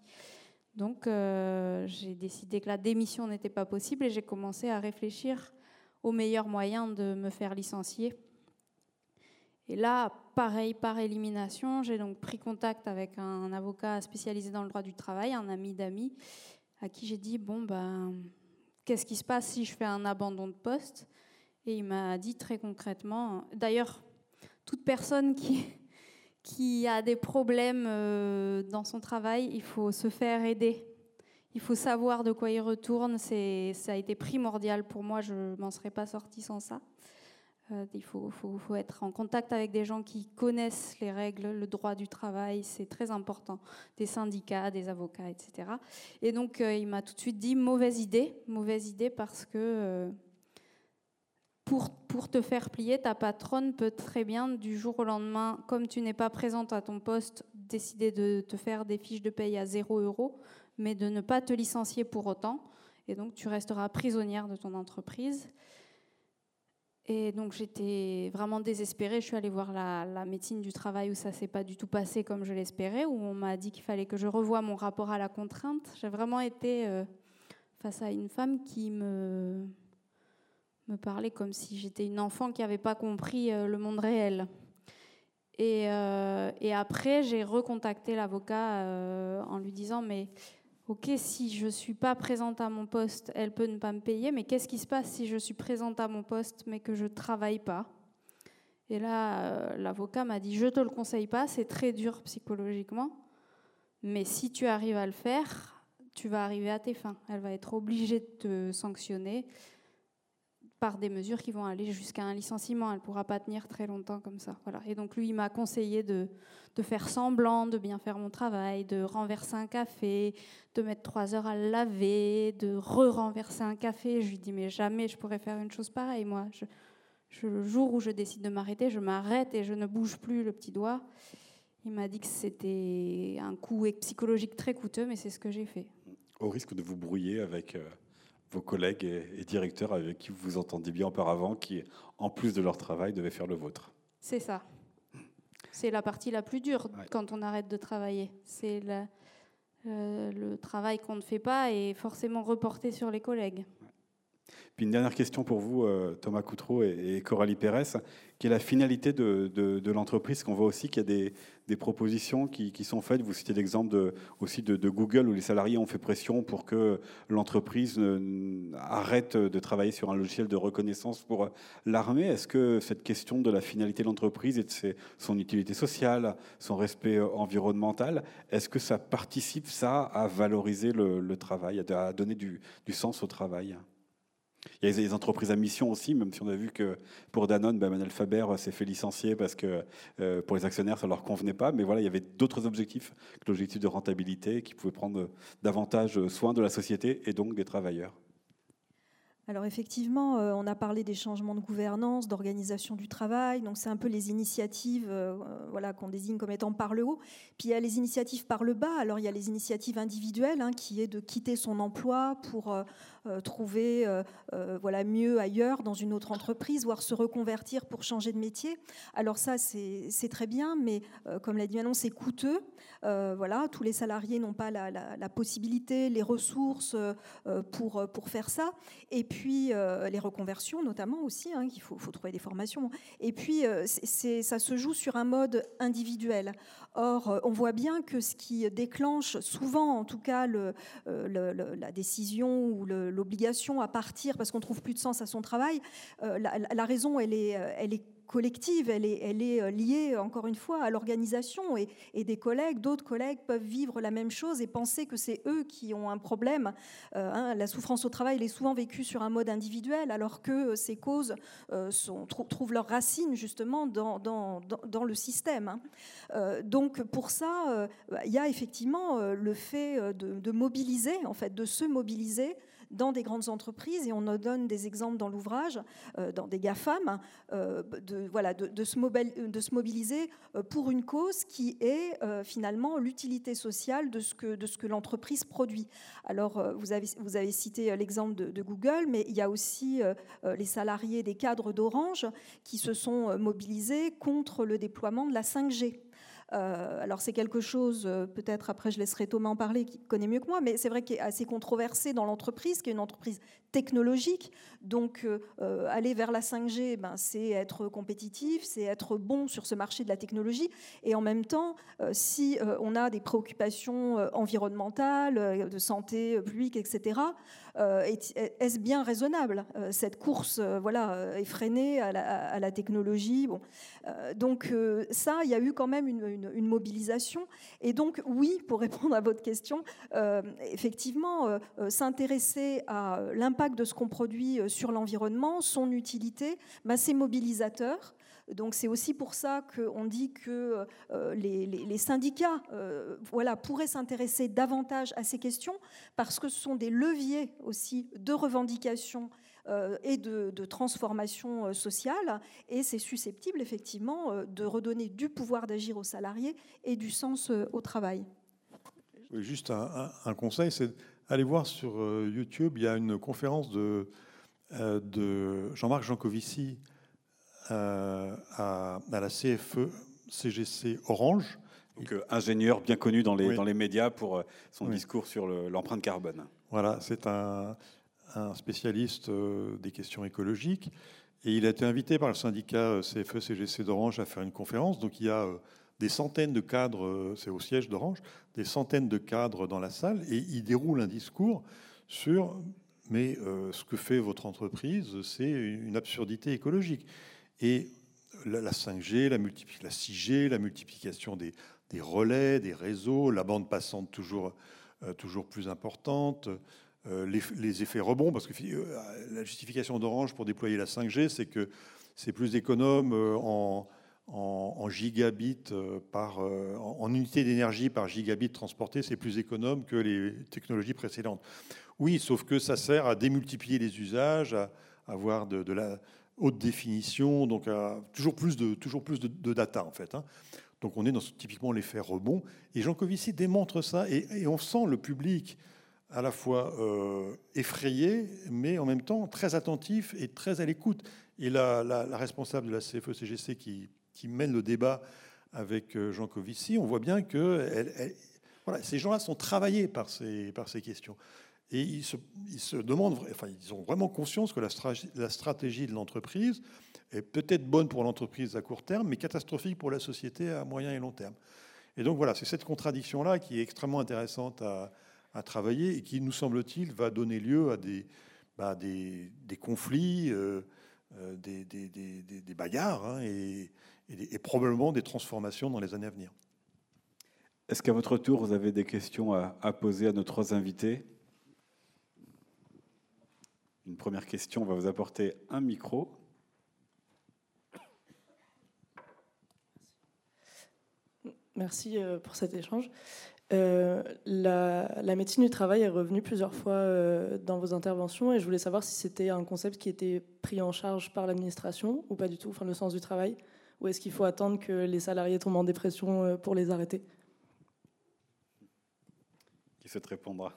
Donc euh, j'ai décidé que la démission n'était pas possible et j'ai commencé à réfléchir au meilleur moyen de me faire licencier. Et là, pareil, par élimination, j'ai donc pris contact avec un avocat spécialisé dans le droit du travail, un ami d'amis, à qui j'ai dit, bon, ben, qu'est-ce qui se passe si je fais un abandon de poste? Et il m'a dit très concrètement, d'ailleurs, toute personne qui, qui a des problèmes euh, dans son travail, il faut se faire aider. Il faut savoir de quoi il retourne. Ça a été primordial pour moi. Je ne m'en serais pas sortie sans ça. Euh, il faut, être en contact avec des gens qui connaissent les règles, le droit du travail, c'est très important. Des syndicats, des avocats, etc. Et donc, euh, il m'a tout de suite dit mauvaise idée, mauvaise idée parce que pour, pour, te faire plier, ta patronne peut très bien, du jour au lendemain, comme tu n'es pas présente à ton poste, décider de te faire des fiches de paye à 0 euros, mais de ne pas te licencier pour autant. Et donc, tu resteras prisonnière de ton entreprise. Et donc, j'étais vraiment désespérée. Je suis allée voir la, médecine du travail où ça s'est pas du tout passé comme je l'espérais, où on m'a dit qu'il fallait que je revoie mon rapport à la contrainte. J'ai vraiment été euh, face à une femme qui me me parler comme si j'étais une enfant qui n'avait pas compris euh, le monde réel. Et, euh, et après, j'ai recontacté l'avocat en lui disant, mais ok, si je ne suis pas présente à mon poste, elle peut ne pas me payer, mais qu'est-ce qui se passe si je suis présente à mon poste mais que je ne travaille pas? Et là, l'avocat m'a dit, je ne te le conseille pas, c'est très dur psychologiquement, mais si tu arrives à le faire, tu vas arriver à tes fins. Elle va être obligée de te sanctionner par des mesures qui vont aller jusqu'à un licenciement. Elle ne pourra pas tenir très longtemps comme ça. Voilà. Et donc lui, il m'a conseillé de, faire semblant, de bien faire mon travail, de renverser un café, de mettre trois heures à le laver, de re-renverser un café. Je lui dis, mais jamais je pourrais faire une chose pareille, moi. Le jour où je décide de m'arrêter, je m'arrête et je ne bouge plus le petit doigt. Il m'a dit que c'était un coup psychologique très coûteux, mais c'est ce que j'ai fait. Au risque de vous brouiller avec... Euh, vos collègues et, directeurs avec qui vous vous entendiez bien auparavant, qui, en plus de leur travail, devaient faire le vôtre. C'est ça. C'est la partie la plus dure quand on arrête de travailler. C'est euh, le travail qu'on ne fait pas est forcément reporté sur les collègues. Puis une dernière question pour vous, euh, Thomas Coutreau et, Coralie Pérez, qui est la finalité de, l'entreprise, qu'on voit aussi qu'il y a des, propositions qui, sont faites. Vous citez l'exemple de, aussi de, Google, où les salariés ont fait pression pour que l'entreprise arrête de travailler sur un logiciel de reconnaissance pour l'armée. Est-ce que cette question de la finalité de l'entreprise et de son utilité sociale, son respect environnemental, est-ce que ça participe, ça, à valoriser le, travail, à donner du sens au travail? Il y a des entreprises à mission aussi, même si on a vu que pour Danone, ben Manuel Faber s'est fait licencier parce que euh, pour les actionnaires, ça ne leur convenait pas. Mais voilà, il y avait d'autres objectifs que l'objectif de rentabilité qui pouvaient prendre davantage soin de la société et donc des travailleurs. Alors effectivement, euh, on a parlé des changements de gouvernance, d'organisation du travail. Donc c'est un peu les initiatives, euh, voilà, qu'on désigne comme étant par le haut. Puis il y a les initiatives par le bas. Alors il y a les initiatives individuelles, hein, qui est de quitter son emploi pour euh, trouver euh, euh, voilà, mieux ailleurs, dans une autre entreprise, voire se reconvertir pour changer de métier. Alors ça, c'est très bien, mais comme l'a dit Manon, c'est coûteux. voilà, tous les salariés n'ont pas la, possibilité, les ressources pour, pour faire ça. Et puis, les reconversions, notamment aussi, hein, qu'il faut, faut, trouver des formations. Et puis, ça se joue sur un mode individuel. Or, on voit bien que ce qui déclenche souvent, en tout cas, le, la décision ou l'obligation à partir parce qu'on trouve plus de sens à son travail, euh, la, raison, elle est, euh, elle est collective, elle est, euh, liée, encore une fois, à l'organisation. Et, des collègues, d'autres collègues peuvent vivre la même chose et penser que c'est eux qui ont un problème. Hein, la souffrance au travail, elle est souvent vécue sur un mode individuel, alors que ces causes trouvent leurs racines justement dans, le système. Hein. donc pour ça, il y a effectivement le fait de, de mobiliser, en fait, de se mobiliser dans des grandes entreprises, et on en donne des exemples dans l'ouvrage, euh, dans des GAFAM, euh, de, voilà, de, se de, se mobiliser euh, pour une cause qui est finalement l'utilité sociale de ce que, de l'entreprise produit. Alors, vous avez, vous avez cité l'exemple de, Google, mais il y a aussi les salariés des cadres d'Orange qui se sont mobilisés contre le déploiement de la 5G. Euh, alors c'est quelque chose, euh, peut-être après je laisserai Thomas en parler, qui connaît mieux que moi, mais c'est vrai qu'il est assez controversé dans l'entreprise, qui est une entreprise technologique. Donc, aller vers la 5G, ben, c'est être compétitif, c'est être bon sur ce marché de la technologie. Et en même temps, si on a des préoccupations environnementales, de santé publique, etc., est-ce bien raisonnable cette course voilà, effrénée à la, technologie? Bon. Donc, ça, il y a eu quand même une mobilisation. Et donc, oui, pour répondre à votre question, effectivement, s'intéresser à l'impact de ce qu'on produit sur l'environnement, son utilité, ben, c'est mobilisateur. Donc c'est aussi pour ça qu'on dit que euh, les, syndicats euh, voilà, pourraient s'intéresser davantage à ces questions, parce que ce sont des leviers aussi de revendication euh, et de, transformation sociale, et c'est susceptible effectivement de redonner du pouvoir d'agir aux salariés et du sens au travail. juste un, conseil, c'est d'aller voir sur YouTube, il y a une conférence de, de Jean-Marc Jancovici euh, à, la CFE CGC Orange. Donc, euh, ingénieur bien connu dans les, dans les médias pour euh, son discours sur l'empreinte carbone. Voilà, c'est un, un, spécialiste des questions écologiques. Et il a été invité par le syndicat CFE-CGC d'Orange à faire une conférence. Donc il y a des centaines de cadres, c'est au siège d'Orange, des centaines de cadres dans la salle, et il déroule un discours sur, mais ce que fait votre entreprise, c'est une absurdité écologique. Et la 5G, la, 6G, la multiplication des, relais, des réseaux, la bande passante toujours, euh, toujours plus importante, euh, les, effets rebonds, parce que euh, la justification d'Orange pour déployer la 5G, c'est que c'est plus économe en, en, gigabits par, en, unité d'énergie par gigabit transporté, c'est plus économe que les technologies précédentes. Oui, sauf que ça sert à démultiplier les usages, à avoir de la, haute définition, donc toujours plus de, toujours plus de, data en fait. Hein. Donc on est dans typiquement l'effet rebond. Et Jean Covici démontre ça, et, on sent le public à la fois euh, effrayé, mais en même temps très attentif et très à l'écoute. Et la, la, responsable de la CFE-CGC qui, qui, mène le débat avec euh, Jean Covici, on voit bien que ces gens-là sont travaillés par ces, questions. Et ils se, demandent, enfin, ils ont vraiment conscience que la stratégie, de l'entreprise est peut-être bonne pour l'entreprise à court terme, mais catastrophique pour la société à moyen et long terme. Et donc voilà, c'est cette contradiction-là qui est extrêmement intéressante à, travailler et qui, nous semble-t-il, va donner lieu à des, bah, conflits, euh, euh, des, bagarres hein, et, probablement des transformations dans les années à venir. Est-ce qu'à votre tour, vous avez des questions à, à poser à nos trois invités une première question, on va vous apporter un micro. Merci euh, pour cet échange. Euh, la, médecine du travail est revenue plusieurs fois euh, dans vos interventions et je voulais savoir si c'était un concept qui était pris en charge par l'administration ou pas du tout, enfin le sens du travail, ou est-ce qu'il faut attendre que les salariés tombent en dépression pour les arrêter? Qui souhaite répondra?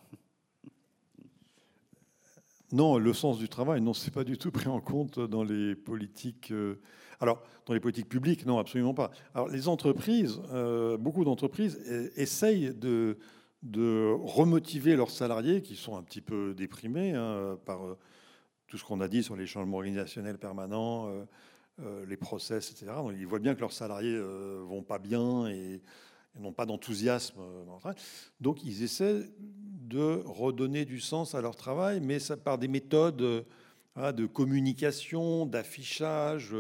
Non, le sens du travail, non, c'est pas du tout pris en compte dans les politiques. Euh, alors, dans les politiques publiques, non, absolument pas. Alors, les entreprises, euh, beaucoup d'entreprises essayent de, de remotiver leurs salariés qui sont un petit peu déprimés hein, par euh, tout ce qu'on a dit sur les changements organisationnels permanents, les process, etc. Donc, ils voient bien que leurs salariés vont pas bien et, n'ont pas d'enthousiasme Donc, ils essaient de redonner du sens à leur travail, mais ça, par des méthodes euh, de communication, d'affichage,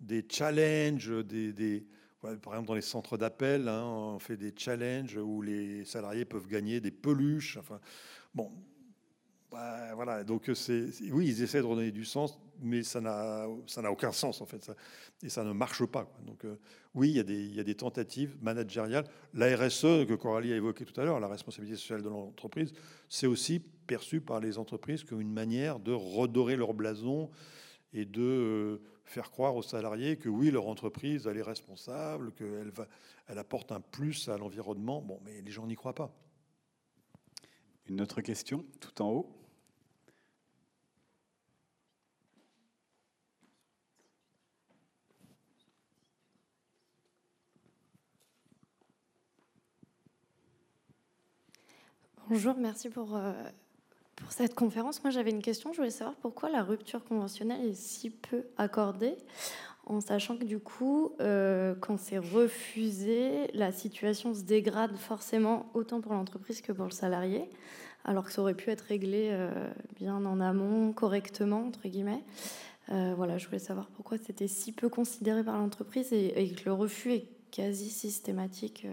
des challenges, par exemple dans les centres d'appel, hein, on fait des challenges où les salariés peuvent gagner des peluches. Enfin, bon, bah, voilà, donc c'est, oui, ils essaient de redonner du sens, mais ça n'a, aucun sens en fait, et ça ne marche pas. Donc euh, oui, il y, a des, tentatives managériales. La RSE que Coralie a évoqué tout à l'heure, la responsabilité sociale de l'entreprise, c'est aussi perçu par les entreprises comme une manière de redorer leur blason et de euh, faire croire aux salariés que oui, leur entreprise, elle est responsable, qu'elle apporte un plus à l'environnement. Bon, mais les gens n'y croient pas. Une autre question, tout en haut? Bonjour, merci pour, euh, pour cette conférence. Moi, j'avais une question. Je voulais savoir pourquoi la rupture conventionnelle est si peu accordée, en sachant que du coup, euh, quand c'est refusé, la situation se dégrade forcément autant pour l'entreprise que pour le salarié, alors que ça aurait pu être réglé euh, bien en amont, correctement, entre guillemets. Voilà, je voulais savoir pourquoi c'était si peu considéré par l'entreprise et, que le refus est quasi systématique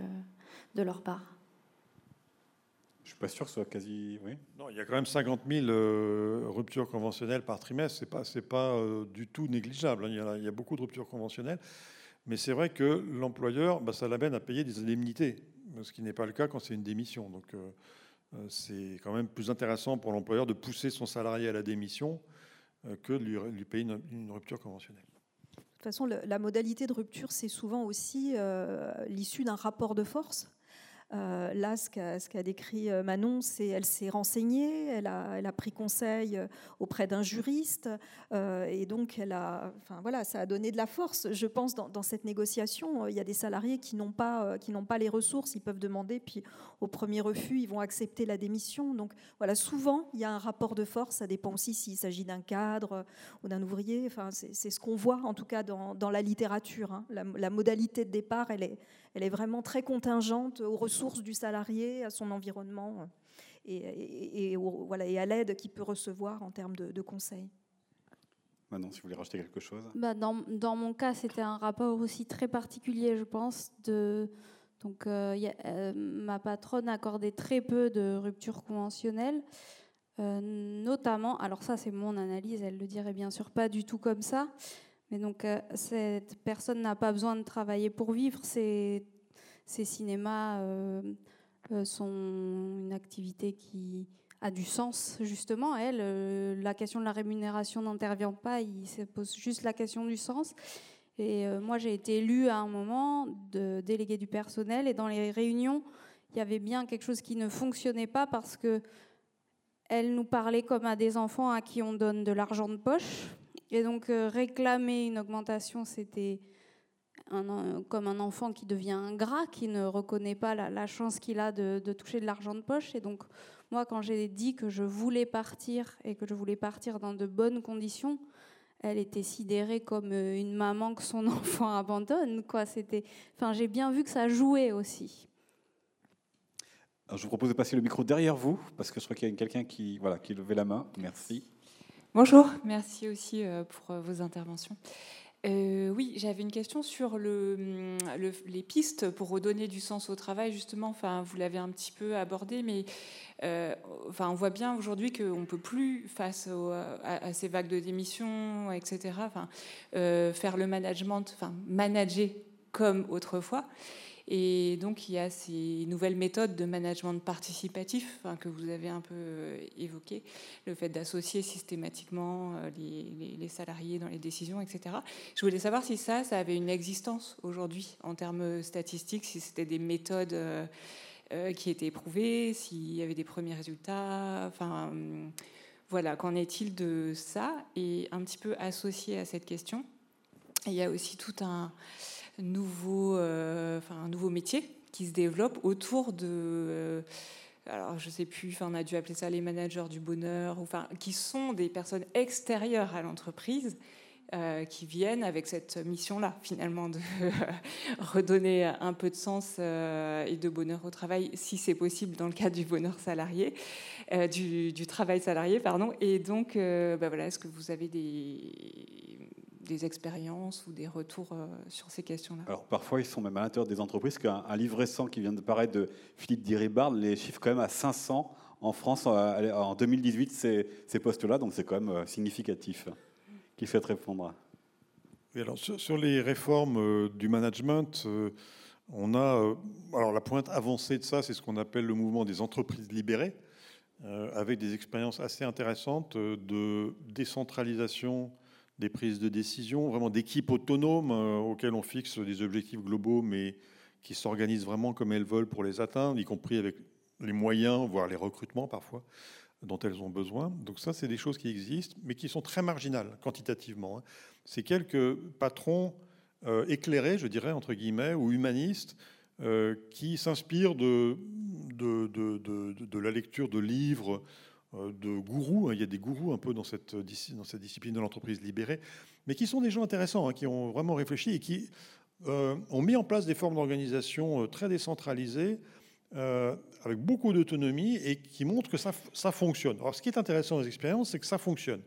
de leur part. Je suis pas sûr que ce soit quasi. Oui. Non, il y a quand même 50 000 euh, ruptures conventionnelles par trimestre. C'est pas, c'est pas euh, du tout négligeable. Hein. Il, y a, il, y a, beaucoup de ruptures conventionnelles, mais c'est vrai que l'employeur, bah, ça l'amène à payer des indemnités, ce qui n'est pas le cas quand c'est une démission. Donc, euh, c'est quand même plus intéressant pour l'employeur de pousser son salarié à la démission que de lui, lui payer une, une, rupture conventionnelle. De toute façon, la modalité de rupture, c'est souvent aussi l'issue d'un rapport de force euh, là, ce qu'a, décrit euh, Manon, c'est elle s'est renseignée, elle a, pris conseil euh, auprès d'un juriste, et donc elle a, enfin voilà, ça a donné de la force. Je pense dans, dans cette négociation, il y a des salariés qui n'ont pas, qui n'ont pas les ressources, ils peuvent demander, puis au premier refus, ils vont accepter la démission. Donc voilà, souvent il y a un rapport de force. Ça dépend aussi s'il s'agit d'un cadre ou d'un ouvrier. Enfin, c'est, ce qu'on voit en tout cas dans, dans la littérature. Hein. La modalité de départ, elle est elle est vraiment très contingente aux ressources du salarié, à son environnement et, et, et, au, voilà, et à l'aide qu'il peut recevoir en termes de, de conseils. Manon, si vous voulez rajouter quelque chose bah dans, dans, mon cas, c'était un rapport aussi très particulier, je pense. De, donc, euh, y a, euh, ma patronne accordait très peu de ruptures conventionnelles. Euh, notamment, alors ça c'est mon analyse, elle le dirait bien sûr pas du tout comme ça, mais donc, euh, cette personne n'a pas besoin de travailler pour vivre. Ces, cinémas euh, euh, sont une activité qui a du sens, justement. Elle, la question de la rémunération n'intervient pas, il se pose juste la question du sens. Et moi, j'ai été élue à un moment de déléguée du personnel, et dans les réunions, il y avait bien quelque chose qui ne fonctionnait pas parce que elle nous parlait comme à des enfants à qui on donne de l'argent de poche et donc euh, réclamer une augmentation, c'était comme un enfant qui devient ingrat, qui ne reconnaît pas la, chance qu'il a de, toucher de l'argent de poche. Et donc moi, quand j'ai dit que je voulais partir et que je voulais partir dans de bonnes conditions, elle était sidérée comme euh, une maman que son (laughs) enfant abandonne. Enfin, j'ai bien vu que ça jouait aussi. Je vous propose de passer le micro derrière vous, parce que je crois qu'il y a quelqu'un qui, voilà, qui levait la main. Merci. Bonjour, merci aussi euh, pour euh, vos interventions. Euh, oui, j'avais une question sur le, les pistes pour redonner du sens au travail, justement. Enfin, vous l'avez un petit peu abordé, mais on voit bien aujourd'hui qu'on ne peut plus, face à, ces vagues de démission, etc., faire le management, manager comme autrefois. Et donc, il y a ces nouvelles méthodes de management participatif que vous avez un peu euh, évoquées, le fait d'associer systématiquement euh, les, salariés dans les décisions, etc. Je voulais savoir si ça, ça avait une existence aujourd'hui en termes statistiques, si c'était des méthodes euh, qui étaient éprouvées, s'il y avait des premiers résultats. Enfin, euh, voilà, qu'en est-il de ça? Et un petit peu associé à cette question, il y a aussi tout un nouveau, euh, enfin, un nouveau métier qui se développe autour de. Euh, alors, je sais plus, enfin, on a dû appeler ça les managers du bonheur, enfin, qui sont des personnes extérieures à l'entreprise. Euh, qui viennent avec cette mission-là, finalement, de (laughs) redonner un peu de sens et de bonheur au travail, si c'est possible dans le cadre du bonheur salarié, du, du, travail salarié, pardon. Et donc, bah voilà, est-ce que vous avez des, des expériences ou des retours euh, sur ces questions-là? Alors parfois, ils sont même à l'intérieur des entreprises. Qu'un un livre récent qui vient de paraître de Philippe Diribard les chiffre quand même à 500 en France euh, en 2018 ces, ces postes-là, donc c'est quand même euh, significatif. Qui souhaite répondre alors, sur, sur, les réformes euh, du management, on a alors la pointe avancée de ça, c'est ce qu'on appelle le mouvement des entreprises libérées, avec des expériences assez intéressantes de décentralisation des prises de décision, vraiment d'équipes autonomes euh, auxquelles on fixe des objectifs globaux, mais qui s'organisent vraiment comme elles veulent pour les atteindre, y compris avec les moyens, voire les recrutements parfois, dont elles ont besoin. Donc ça, c'est des choses qui existent, mais qui sont très marginales quantitativement. Hein. C'est quelques patrons euh, éclairés, je dirais, entre guillemets, ou humanistes, euh, qui s'inspirent de la lecture de livres de gourous. Hein. Il y a des gourous un peu dans cette, dans cette discipline de l'entreprise libérée, mais qui sont des gens intéressants, hein, qui ont vraiment réfléchi et qui ont mis en place des formes d'organisation très décentralisées, avec beaucoup d'autonomie et qui montrent que ça, ça fonctionne. Alors, ce qui est intéressant dans les expériences, c'est que ça fonctionne.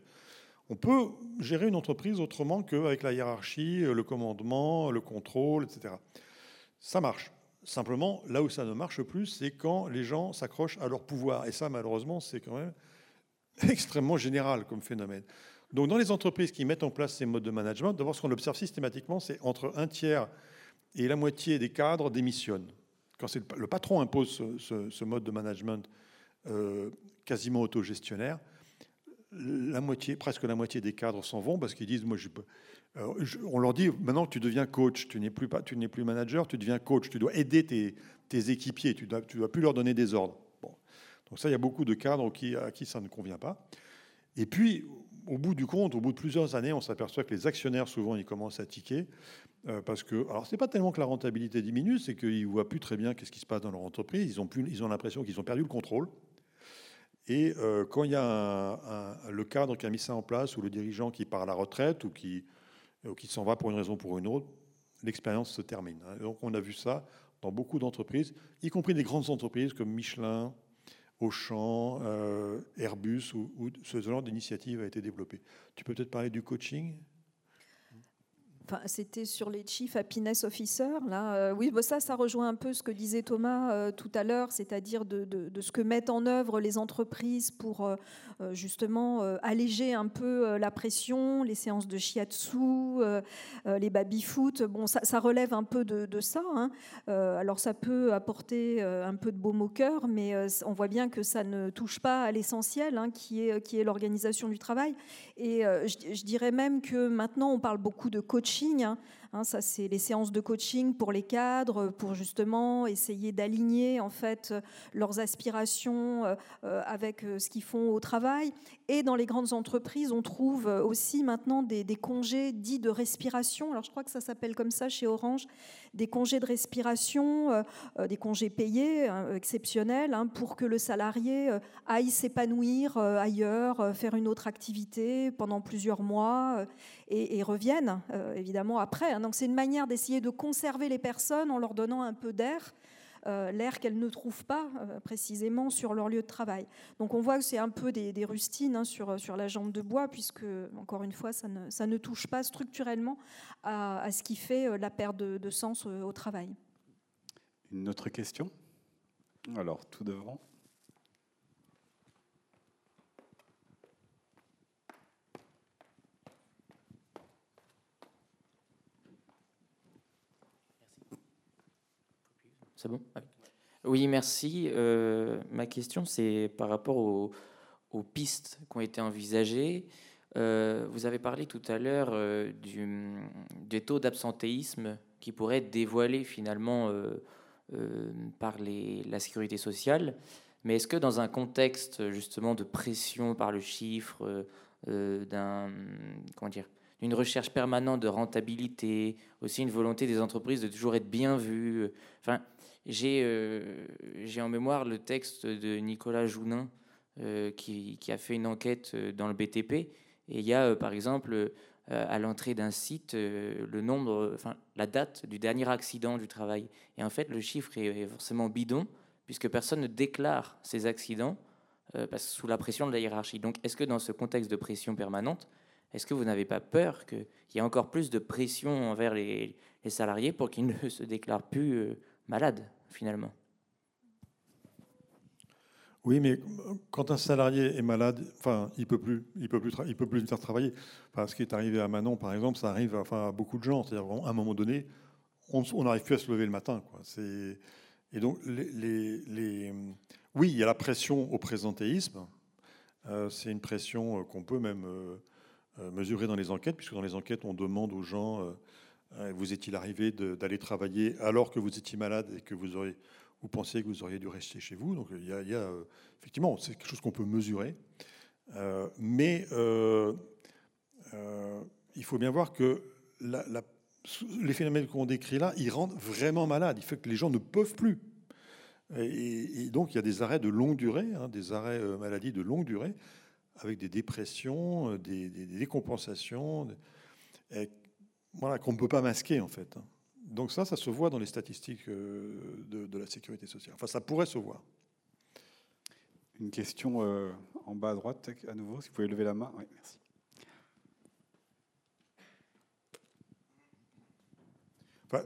On peut gérer une entreprise autrement qu'avec la hiérarchie, le commandement, le contrôle, etc. Ça marche. Simplement, là où ça ne marche plus, c'est quand les gens s'accrochent à leur pouvoir. Et ça, malheureusement, c'est quand même (laughs) extrêmement général comme phénomène. Donc, dans les entreprises qui mettent en place ces modes de management, d'abord, ce qu'on observe systématiquement, c'est entre un tiers et la moitié des cadres démissionnent. Quand le, patron impose ce, mode de management euh, quasiment autogestionnaire, la moitié, presque la moitié des cadres s'en vont parce qu'ils disent moi je, euh, on leur dit maintenant tu deviens coach, tu n'es plus pas, tu n'es plus manager, tu deviens coach, tu dois aider tes, équipiers, tu tu dois plus leur donner des ordres. Donc ça, il y a beaucoup de cadres à qui ça ne convient pas. Et puis, au bout du compte, au bout de plusieurs années, on s'aperçoit que les actionnaires souvent ils commencent à tiquer euh, parce que alors c'est pas tellement que la rentabilité diminue, c'est qu'ils voient plus très bien qu'est-ce qui se passe dans leur entreprise. Ils ont plus, ils ont l'impression qu'ils ont perdu le contrôle. Et euh, quand il y a le cadre qui a mis ça en place, ou le dirigeant qui part à la retraite, ou qui, qui s'en va pour une raison ou pour une autre, l'expérience se termine. Hein. donc on a vu ça dans beaucoup d'entreprises, y compris des grandes entreprises comme Michelin, Auchan, euh, Airbus, où, où, ce genre d'initiative a été développée. Tu peux peut-être parler du coaching? C'était sur les Chief Happiness Officers. Là, euh, oui, bah, ça, ça rejoint un peu ce que disait Thomas euh, tout à l'heure, c'est-à-dire de, ce que mettent en œuvre les entreprises pour euh, justement alléger un peu la pression, les séances de shiatsu, les baby-foot. Bon, ça, relève un peu de, ça. Hein. alors, ça peut apporter un peu de baume au cœur, mais on voit bien que ça ne touche pas à l'essentiel, hein, qui est, l'organisation du travail. Et je dirais même que maintenant, on parle beaucoup de coaching Hein. Hein, ça, c'est les séances de coaching pour les cadres, pour justement essayer d'aligner en fait leurs aspirations euh, euh, avec euh, ce qu'ils font au travail. Et dans les grandes entreprises, on trouve aussi maintenant des, congés dits de respiration. Alors, je crois que ça s'appelle comme ça chez Orange, des congés de respiration, des congés payés hein, exceptionnels pour que le salarié aille s'épanouir ailleurs, faire une autre activité pendant plusieurs mois et revienne évidemment après. Donc c'est une manière d'essayer de conserver les personnes en leur donnant un peu d'air. Euh, l'air qu'elles ne trouvent pas euh, précisément sur leur lieu de travail. Donc on voit que c'est un peu des, rustines hein, sur, sur la jambe de bois, puisque, encore une fois, ça ne, ça ne touche pas structurellement à, ce qui fait euh, la perte de, de sens au travail. Une autre question? Alors, tout devant. C'est bon? Oui, merci. Euh, ma question, c'est par rapport aux, pistes qui ont été envisagées. Euh, vous avez parlé tout à l'heure euh, des taux d'absentéisme qui pourraient être dévoilés finalement par les, la sécurité sociale. Mais est-ce que dans un contexte justement de pression par le chiffre, d'un recherche permanente de rentabilité, aussi une volonté des entreprises de toujours être bien vues, enfin, euh, j'ai en mémoire le texte de Nicolas Jounin euh, qui, a fait une enquête euh, dans le BTP. Et il y a, par exemple, à l'entrée d'un site, le nombre, enfin, la date du dernier accident du travail. Et en fait, le chiffre est, forcément bidon, puisque personne ne déclare ces accidents parce, sous la pression de la hiérarchie. Donc, est-ce que dans ce contexte de pression permanente, est-ce que vous n'avez pas peur qu'il y ait encore plus de pression envers les salariés pour qu'ils (laughs) ne se déclarent plus malades? Finalement. Oui, mais quand un salarié est malade, enfin, il peut plus, il peut plus, il peut plus faire travailler. Enfin, ce qui est arrivé à Manon, par exemple, ça arrive, enfin, à beaucoup de gens. C'est-à-dire, à un moment donné, on n'arrive plus à se lever le matin. Et donc, oui, il y a la pression au présentéisme. Euh, c'est une pression euh, qu'on peut même euh, mesurer dans les enquêtes, puisque dans les enquêtes, on demande aux gens vous est-il arrivé d'aller travailler alors que vous étiez malade et que vous, auriez, vous pensiez que vous auriez dû rester chez vous? Donc il y a, euh, effectivement, c'est quelque chose qu'on peut mesurer. Euh, mais il faut bien voir que les phénomènes qu'on décrit là, ils rendent vraiment malades. Il fait que les gens ne peuvent plus. Et, donc, il y a des arrêts de longue durée, hein, des arrêts maladie de longue durée, avec des dépressions, des, décompensations, voilà, qu'on ne peut pas masquer, en fait. Donc ça, ça se voit dans les statistiques de, de la sécurité sociale. Enfin, ça pourrait se voir. Une question en bas à droite, à nouveau, si vous pouvez lever la main. Oui, merci.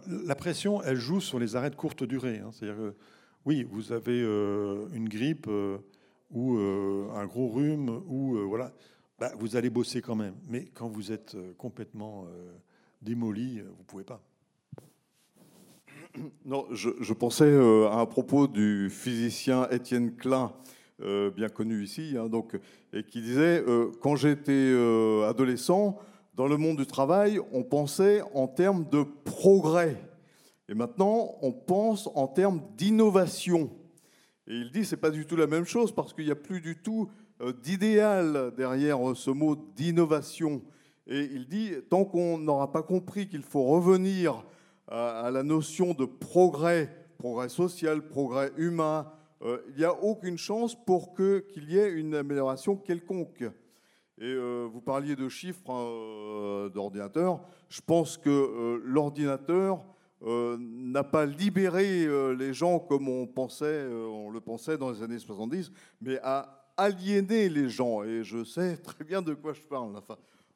la pression, elle joue sur les arrêts de courte durée. Hein. C'est-à-dire que, oui, vous avez euh, une grippe euh, ou euh, un gros rhume, ou voilà, bah, vous allez bosser quand même. Mais quand vous êtes complètement démoli, vous ne pouvez pas. (clears throat) Non, je, pensais à un propos du physicien Étienne Klein, bien connu ici, hein, donc, et qui disait Quand j'étais adolescent, dans le monde du travail, on pensait en termes de progrès. Et maintenant, on pense en termes d'innovation. Et il dit, c'est pas du tout la même chose parce qu'il n'y a plus du tout euh, d'idéal derrière euh, ce mot d'innovation. Et il dit, tant qu'on n'aura pas compris qu'il faut revenir à la notion de progrès, progrès social, progrès humain, euh, il n'y a aucune chance pour qu'il y ait une amélioration quelconque. Et euh, vous parliez de chiffres hein, euh, d'ordinateur. Je pense que l'ordinateur n'a pas libéré les gens comme on, pensait, on le pensait dans les années 70, mais a aliéné les gens. Et je sais (laughs) très bien de quoi je parle,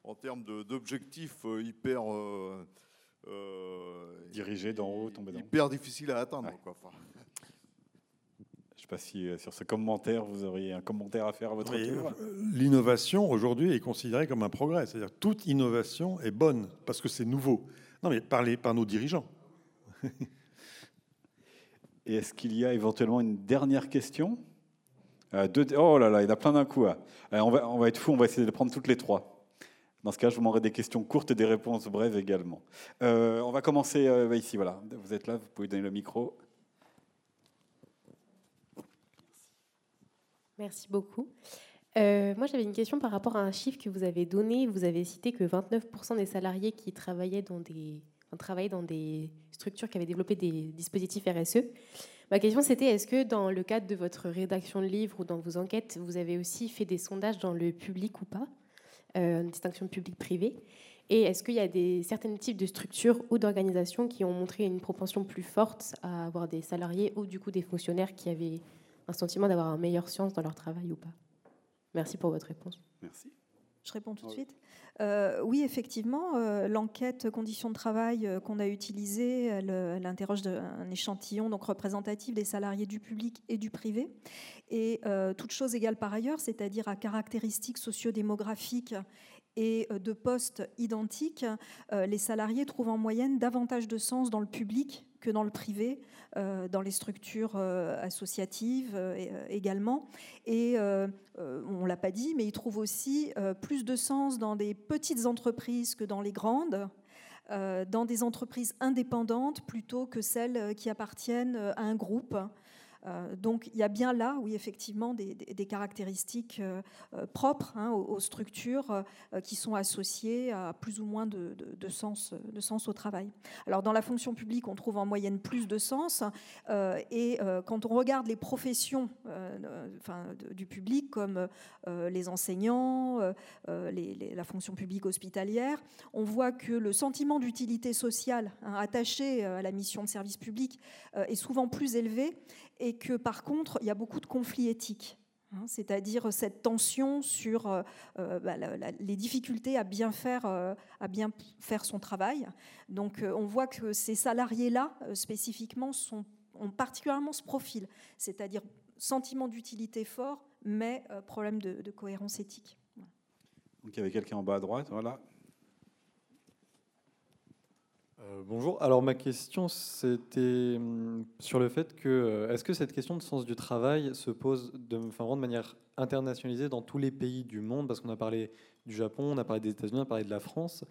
en termes d'objectifs hyper... Dirigés d'en haut, tombés d'en haut. Hyper difficile à atteindre. Quoi. Je ne sais pas si euh, sur ce commentaire, vous auriez un commentaire à faire à votre tour. Euh, l'innovation, aujourd'hui, est considérée comme un progrès. C'est-à-dire toute innovation est bonne parce que c'est nouveau. Non, mais par, par nos dirigeants. (laughs) Et est-ce qu'il y a éventuellement une dernière question? Euh, Oh là là, il y en a plein d'un coup. Hein. on, va, on va être fou, on va essayer de prendre toutes les trois. Dans ce cas, je vous demanderai des questions courtes et des réponses brèves également. on va commencer ici, voilà. Vous êtes là, vous pouvez donner le micro. Merci beaucoup. Euh, moi, j'avais une question par rapport à un chiffre que vous avez donné. Vous avez cité que 29% des salariés qui travaillaient dans des, travaillaient dans des structures qui avaient développé des dispositifs RSE. Ma question, c'était est-ce que dans le cadre de votre rédaction de livres ou dans vos enquêtes, vous avez aussi fait des sondages dans le public ou pas? euh, Une distinction public-privé Et est-ce qu'il y a des, certains types de structures ou d'organisations qui ont montré une propension plus forte à avoir des salariés ou du coup des fonctionnaires qui avaient un sentiment d'avoir une meilleure science dans leur travail ou pas? Merci pour votre réponse. Merci. Je réponds tout de suite. Euh, oui, effectivement, euh, l'enquête conditions de travail euh, qu'on a utilisée, elle, interroge un échantillon donc représentatif des salariés du public et du privé. Et toute chose égale par ailleurs, c'est-à-dire à caractéristiques sociodémographiques et de postes identiques, les salariés trouvent en moyenne davantage de sens dans le public dans le privé, euh, dans les structures euh, associatives euh, également. Et on ne l'a pas dit, mais ils trouvent aussi plus de sens dans des petites entreprises que dans les grandes. dans des entreprises indépendantes plutôt que celles qui appartiennent à un groupe. Euh, donc il y a bien là, oui, effectivement, des, caractéristiques euh, euh, propres hein, aux, structures qui sont associées à plus ou moins de, sens, au travail. Alors dans la fonction publique, on trouve en moyenne plus de sens, et quand on regarde les professions du public, comme les enseignants, la fonction publique hospitalière, on voit que le sentiment d'utilité sociale hein, attaché à la mission de service public est souvent plus élevé et que par contre, il y a beaucoup de conflits éthiques. Hein, c'est-à-dire cette tension sur euh, euh, bah, les difficultés à bien faire, euh, à bien faire son travail. Donc on voit que ces salariés-là, spécifiquement, ont particulièrement ce profil, c'est-à-dire sentiment d'utilité fort, mais problème de, de, cohérence éthique. Donc il y avait quelqu'un en bas à droite, voilà. Euh, bonjour. Alors ma question, c'était hum, sur le fait que euh, est-ce que cette question de sens du travail se pose de, de manière internationalisée dans tous les pays du monde? Parce qu'on a parlé du Japon, on a parlé des États-Unis, on a parlé de la France.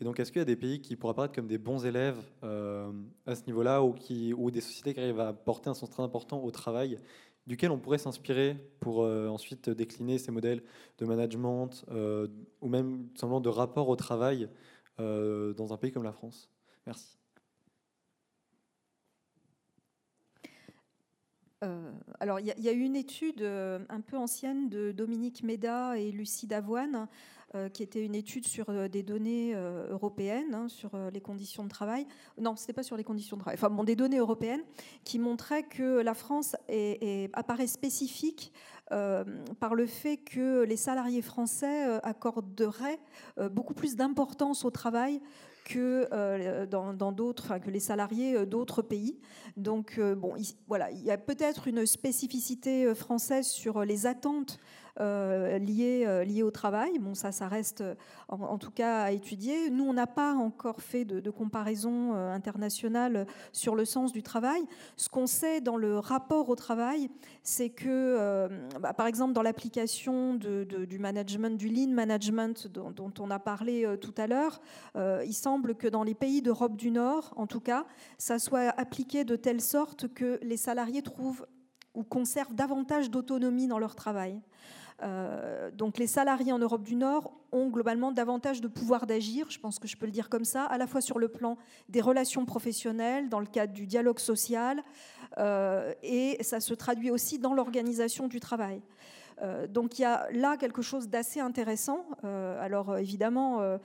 Et donc, est-ce qu'il y a des pays qui pourraient apparaître comme des bons élèves euh, à ce niveau-là, ou, qui, ou des sociétés qui arrivent à porter un sens très important au travail, duquel on pourrait s'inspirer pour ensuite décliner ces modèles de management, ou même simplement de rapport au travail dans un pays comme la France? Merci. alors, il y, a eu une étude un peu ancienne de Dominique Méda et Lucie Davoine euh, qui était une étude sur euh, des données euh, européennes, hein, sur les conditions de travail. Non, ce n'était pas sur les conditions de travail. Enfin, bon, des données européennes qui montraient que la France apparaît spécifique par le fait que les salariés français accorderaient beaucoup plus d'importance au travail que dans d'autres, que les salariés d'autres pays. Donc, bon, voilà, il y a peut-être une spécificité française sur les attentes euh, euh, liées, au travail. Bon, ça, ça reste en, tout cas à étudier. Nous, on n'a pas encore fait de, comparaison euh, internationale sur le sens du travail. Ce qu'on sait dans le rapport au travail, c'est que, bah, par exemple, dans l'application du management, du lean management dont, dont on a parlé tout à l'heure, il semble que dans les pays d'Europe du Nord, en tout cas, ça soit appliqué de telle sorte que les salariés trouvent ou conservent davantage d'autonomie dans leur travail. Euh, donc les salariés en Europe du Nord ont globalement davantage de pouvoir d'agir, je pense que je peux le dire comme ça, à la fois sur le plan des relations professionnelles, dans le cadre du dialogue social, euh, et ça se traduit aussi dans l'organisation du travail. Euh, donc il y a là quelque chose d'assez intéressant. Euh, alors évidemment, euh,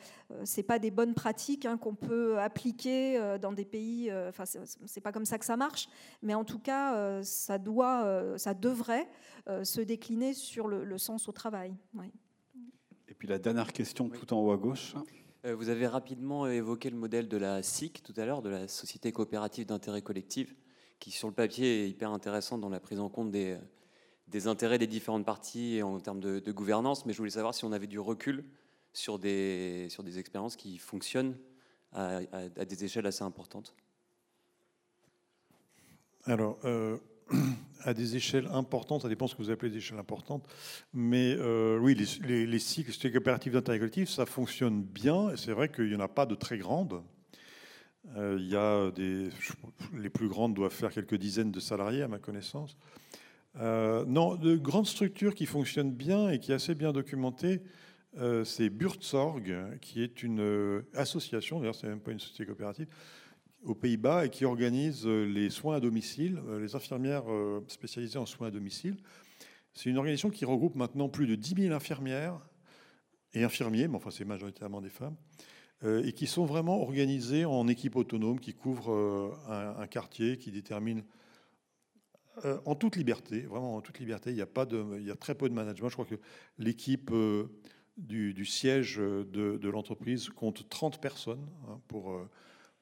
c'est pas des bonnes pratiques hein, qu'on peut appliquer dans des pays. Enfin, c'est pas comme ça que ça marche, mais en tout cas, ça doit, ça devrait se décliner sur le, sens au travail. Et puis la dernière question, tout en haut à gauche. Vous avez rapidement évoqué le modèle de la SIC tout à l'heure, de la Société coopérative d'intérêt collectif, qui sur le papier est hyper intéressant dans la prise en compte des, des intérêts des différentes parties en termes de, gouvernance, mais je voulais savoir si on avait du recul sur des, sur des expériences qui fonctionnent à, des échelles assez importantes. Alors, euh, (clears throat) à des échelles importantes, ça dépend ce que vous appelez des échelles importantes, mais euh, oui, les, les, cycles coopératives d'intérêt collectif, ça fonctionne bien, et c'est vrai qu'il n'y en a pas de très grandes. Euh, il y a les plus grandes doivent faire quelques dizaines de salariés, à ma connaissance. Euh, non, de grandes structures qui fonctionnent bien et qui est assez bien documentée, euh, c'est Buurtzorg, qui est une euh, association, d'ailleurs c'est même pas une société coopérative, aux Pays-Bas et qui organise les soins à domicile, les infirmières spécialisées en soins à domicile. C'est une organisation qui regroupe maintenant plus de 10 000 infirmières et infirmiers, mais enfin c'est majoritairement des femmes, et qui sont vraiment organisées en équipe autonome qui couvrent un, un quartier, qui détermine euh, en toute liberté, vraiment en toute liberté. Il y a, pas de, il y a très peu de management. Je crois que l'équipe euh, du, siège de, l'entreprise compte 30 personnes hein, pour, euh,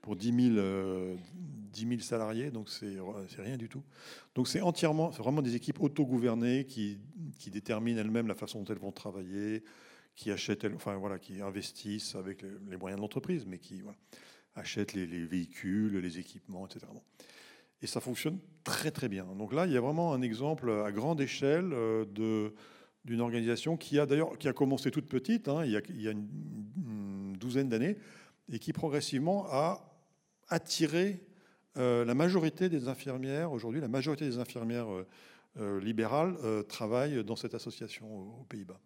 pour 10 000, salariés, donc c'est rien du tout. Donc c'est entièrement, c'est vraiment des équipes autogouvernées qui, qui déterminent elles-mêmes la façon dont elles vont travailler, qui achètent, enfin voilà, qui investissent avec les, moyens de l'entreprise, mais qui achètent les, véhicules, les équipements, etc. Et ça fonctionne très très bien. Donc là, il y a vraiment un exemple à grande échelle euh, d'une organisation qui a d'ailleurs qui a commencé toute petite, hein, il, y a, il, y a, une, douzaine d'années, et qui progressivement a attiré euh, la majorité des infirmières. Aujourd'hui, la majorité des infirmières euh, libérales travaillent dans cette association aux Pays-Bas.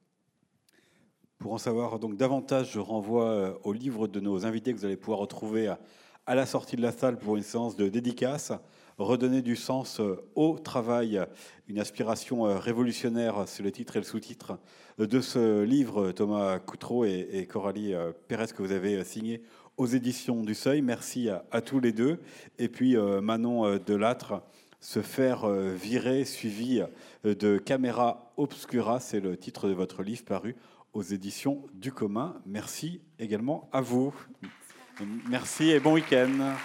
Pour en savoir donc davantage, je renvoie au livre de nos invités que vous allez pouvoir retrouver à, à la sortie de la salle pour une séance de dédicace redonner du sens euh, au travail, une aspiration euh, révolutionnaire, c'est le titre et le sous-titre de ce livre, Thomas Coutreau et, Coralie euh, Pérez, que vous avez signé aux éditions du Seuil. Merci à, tous les deux. Et puis Manon Delattre, se faire virer, suivi de Caméra Obscura, c'est le titre de votre livre paru aux éditions du commun. Merci également à vous. Merci et bon week-end.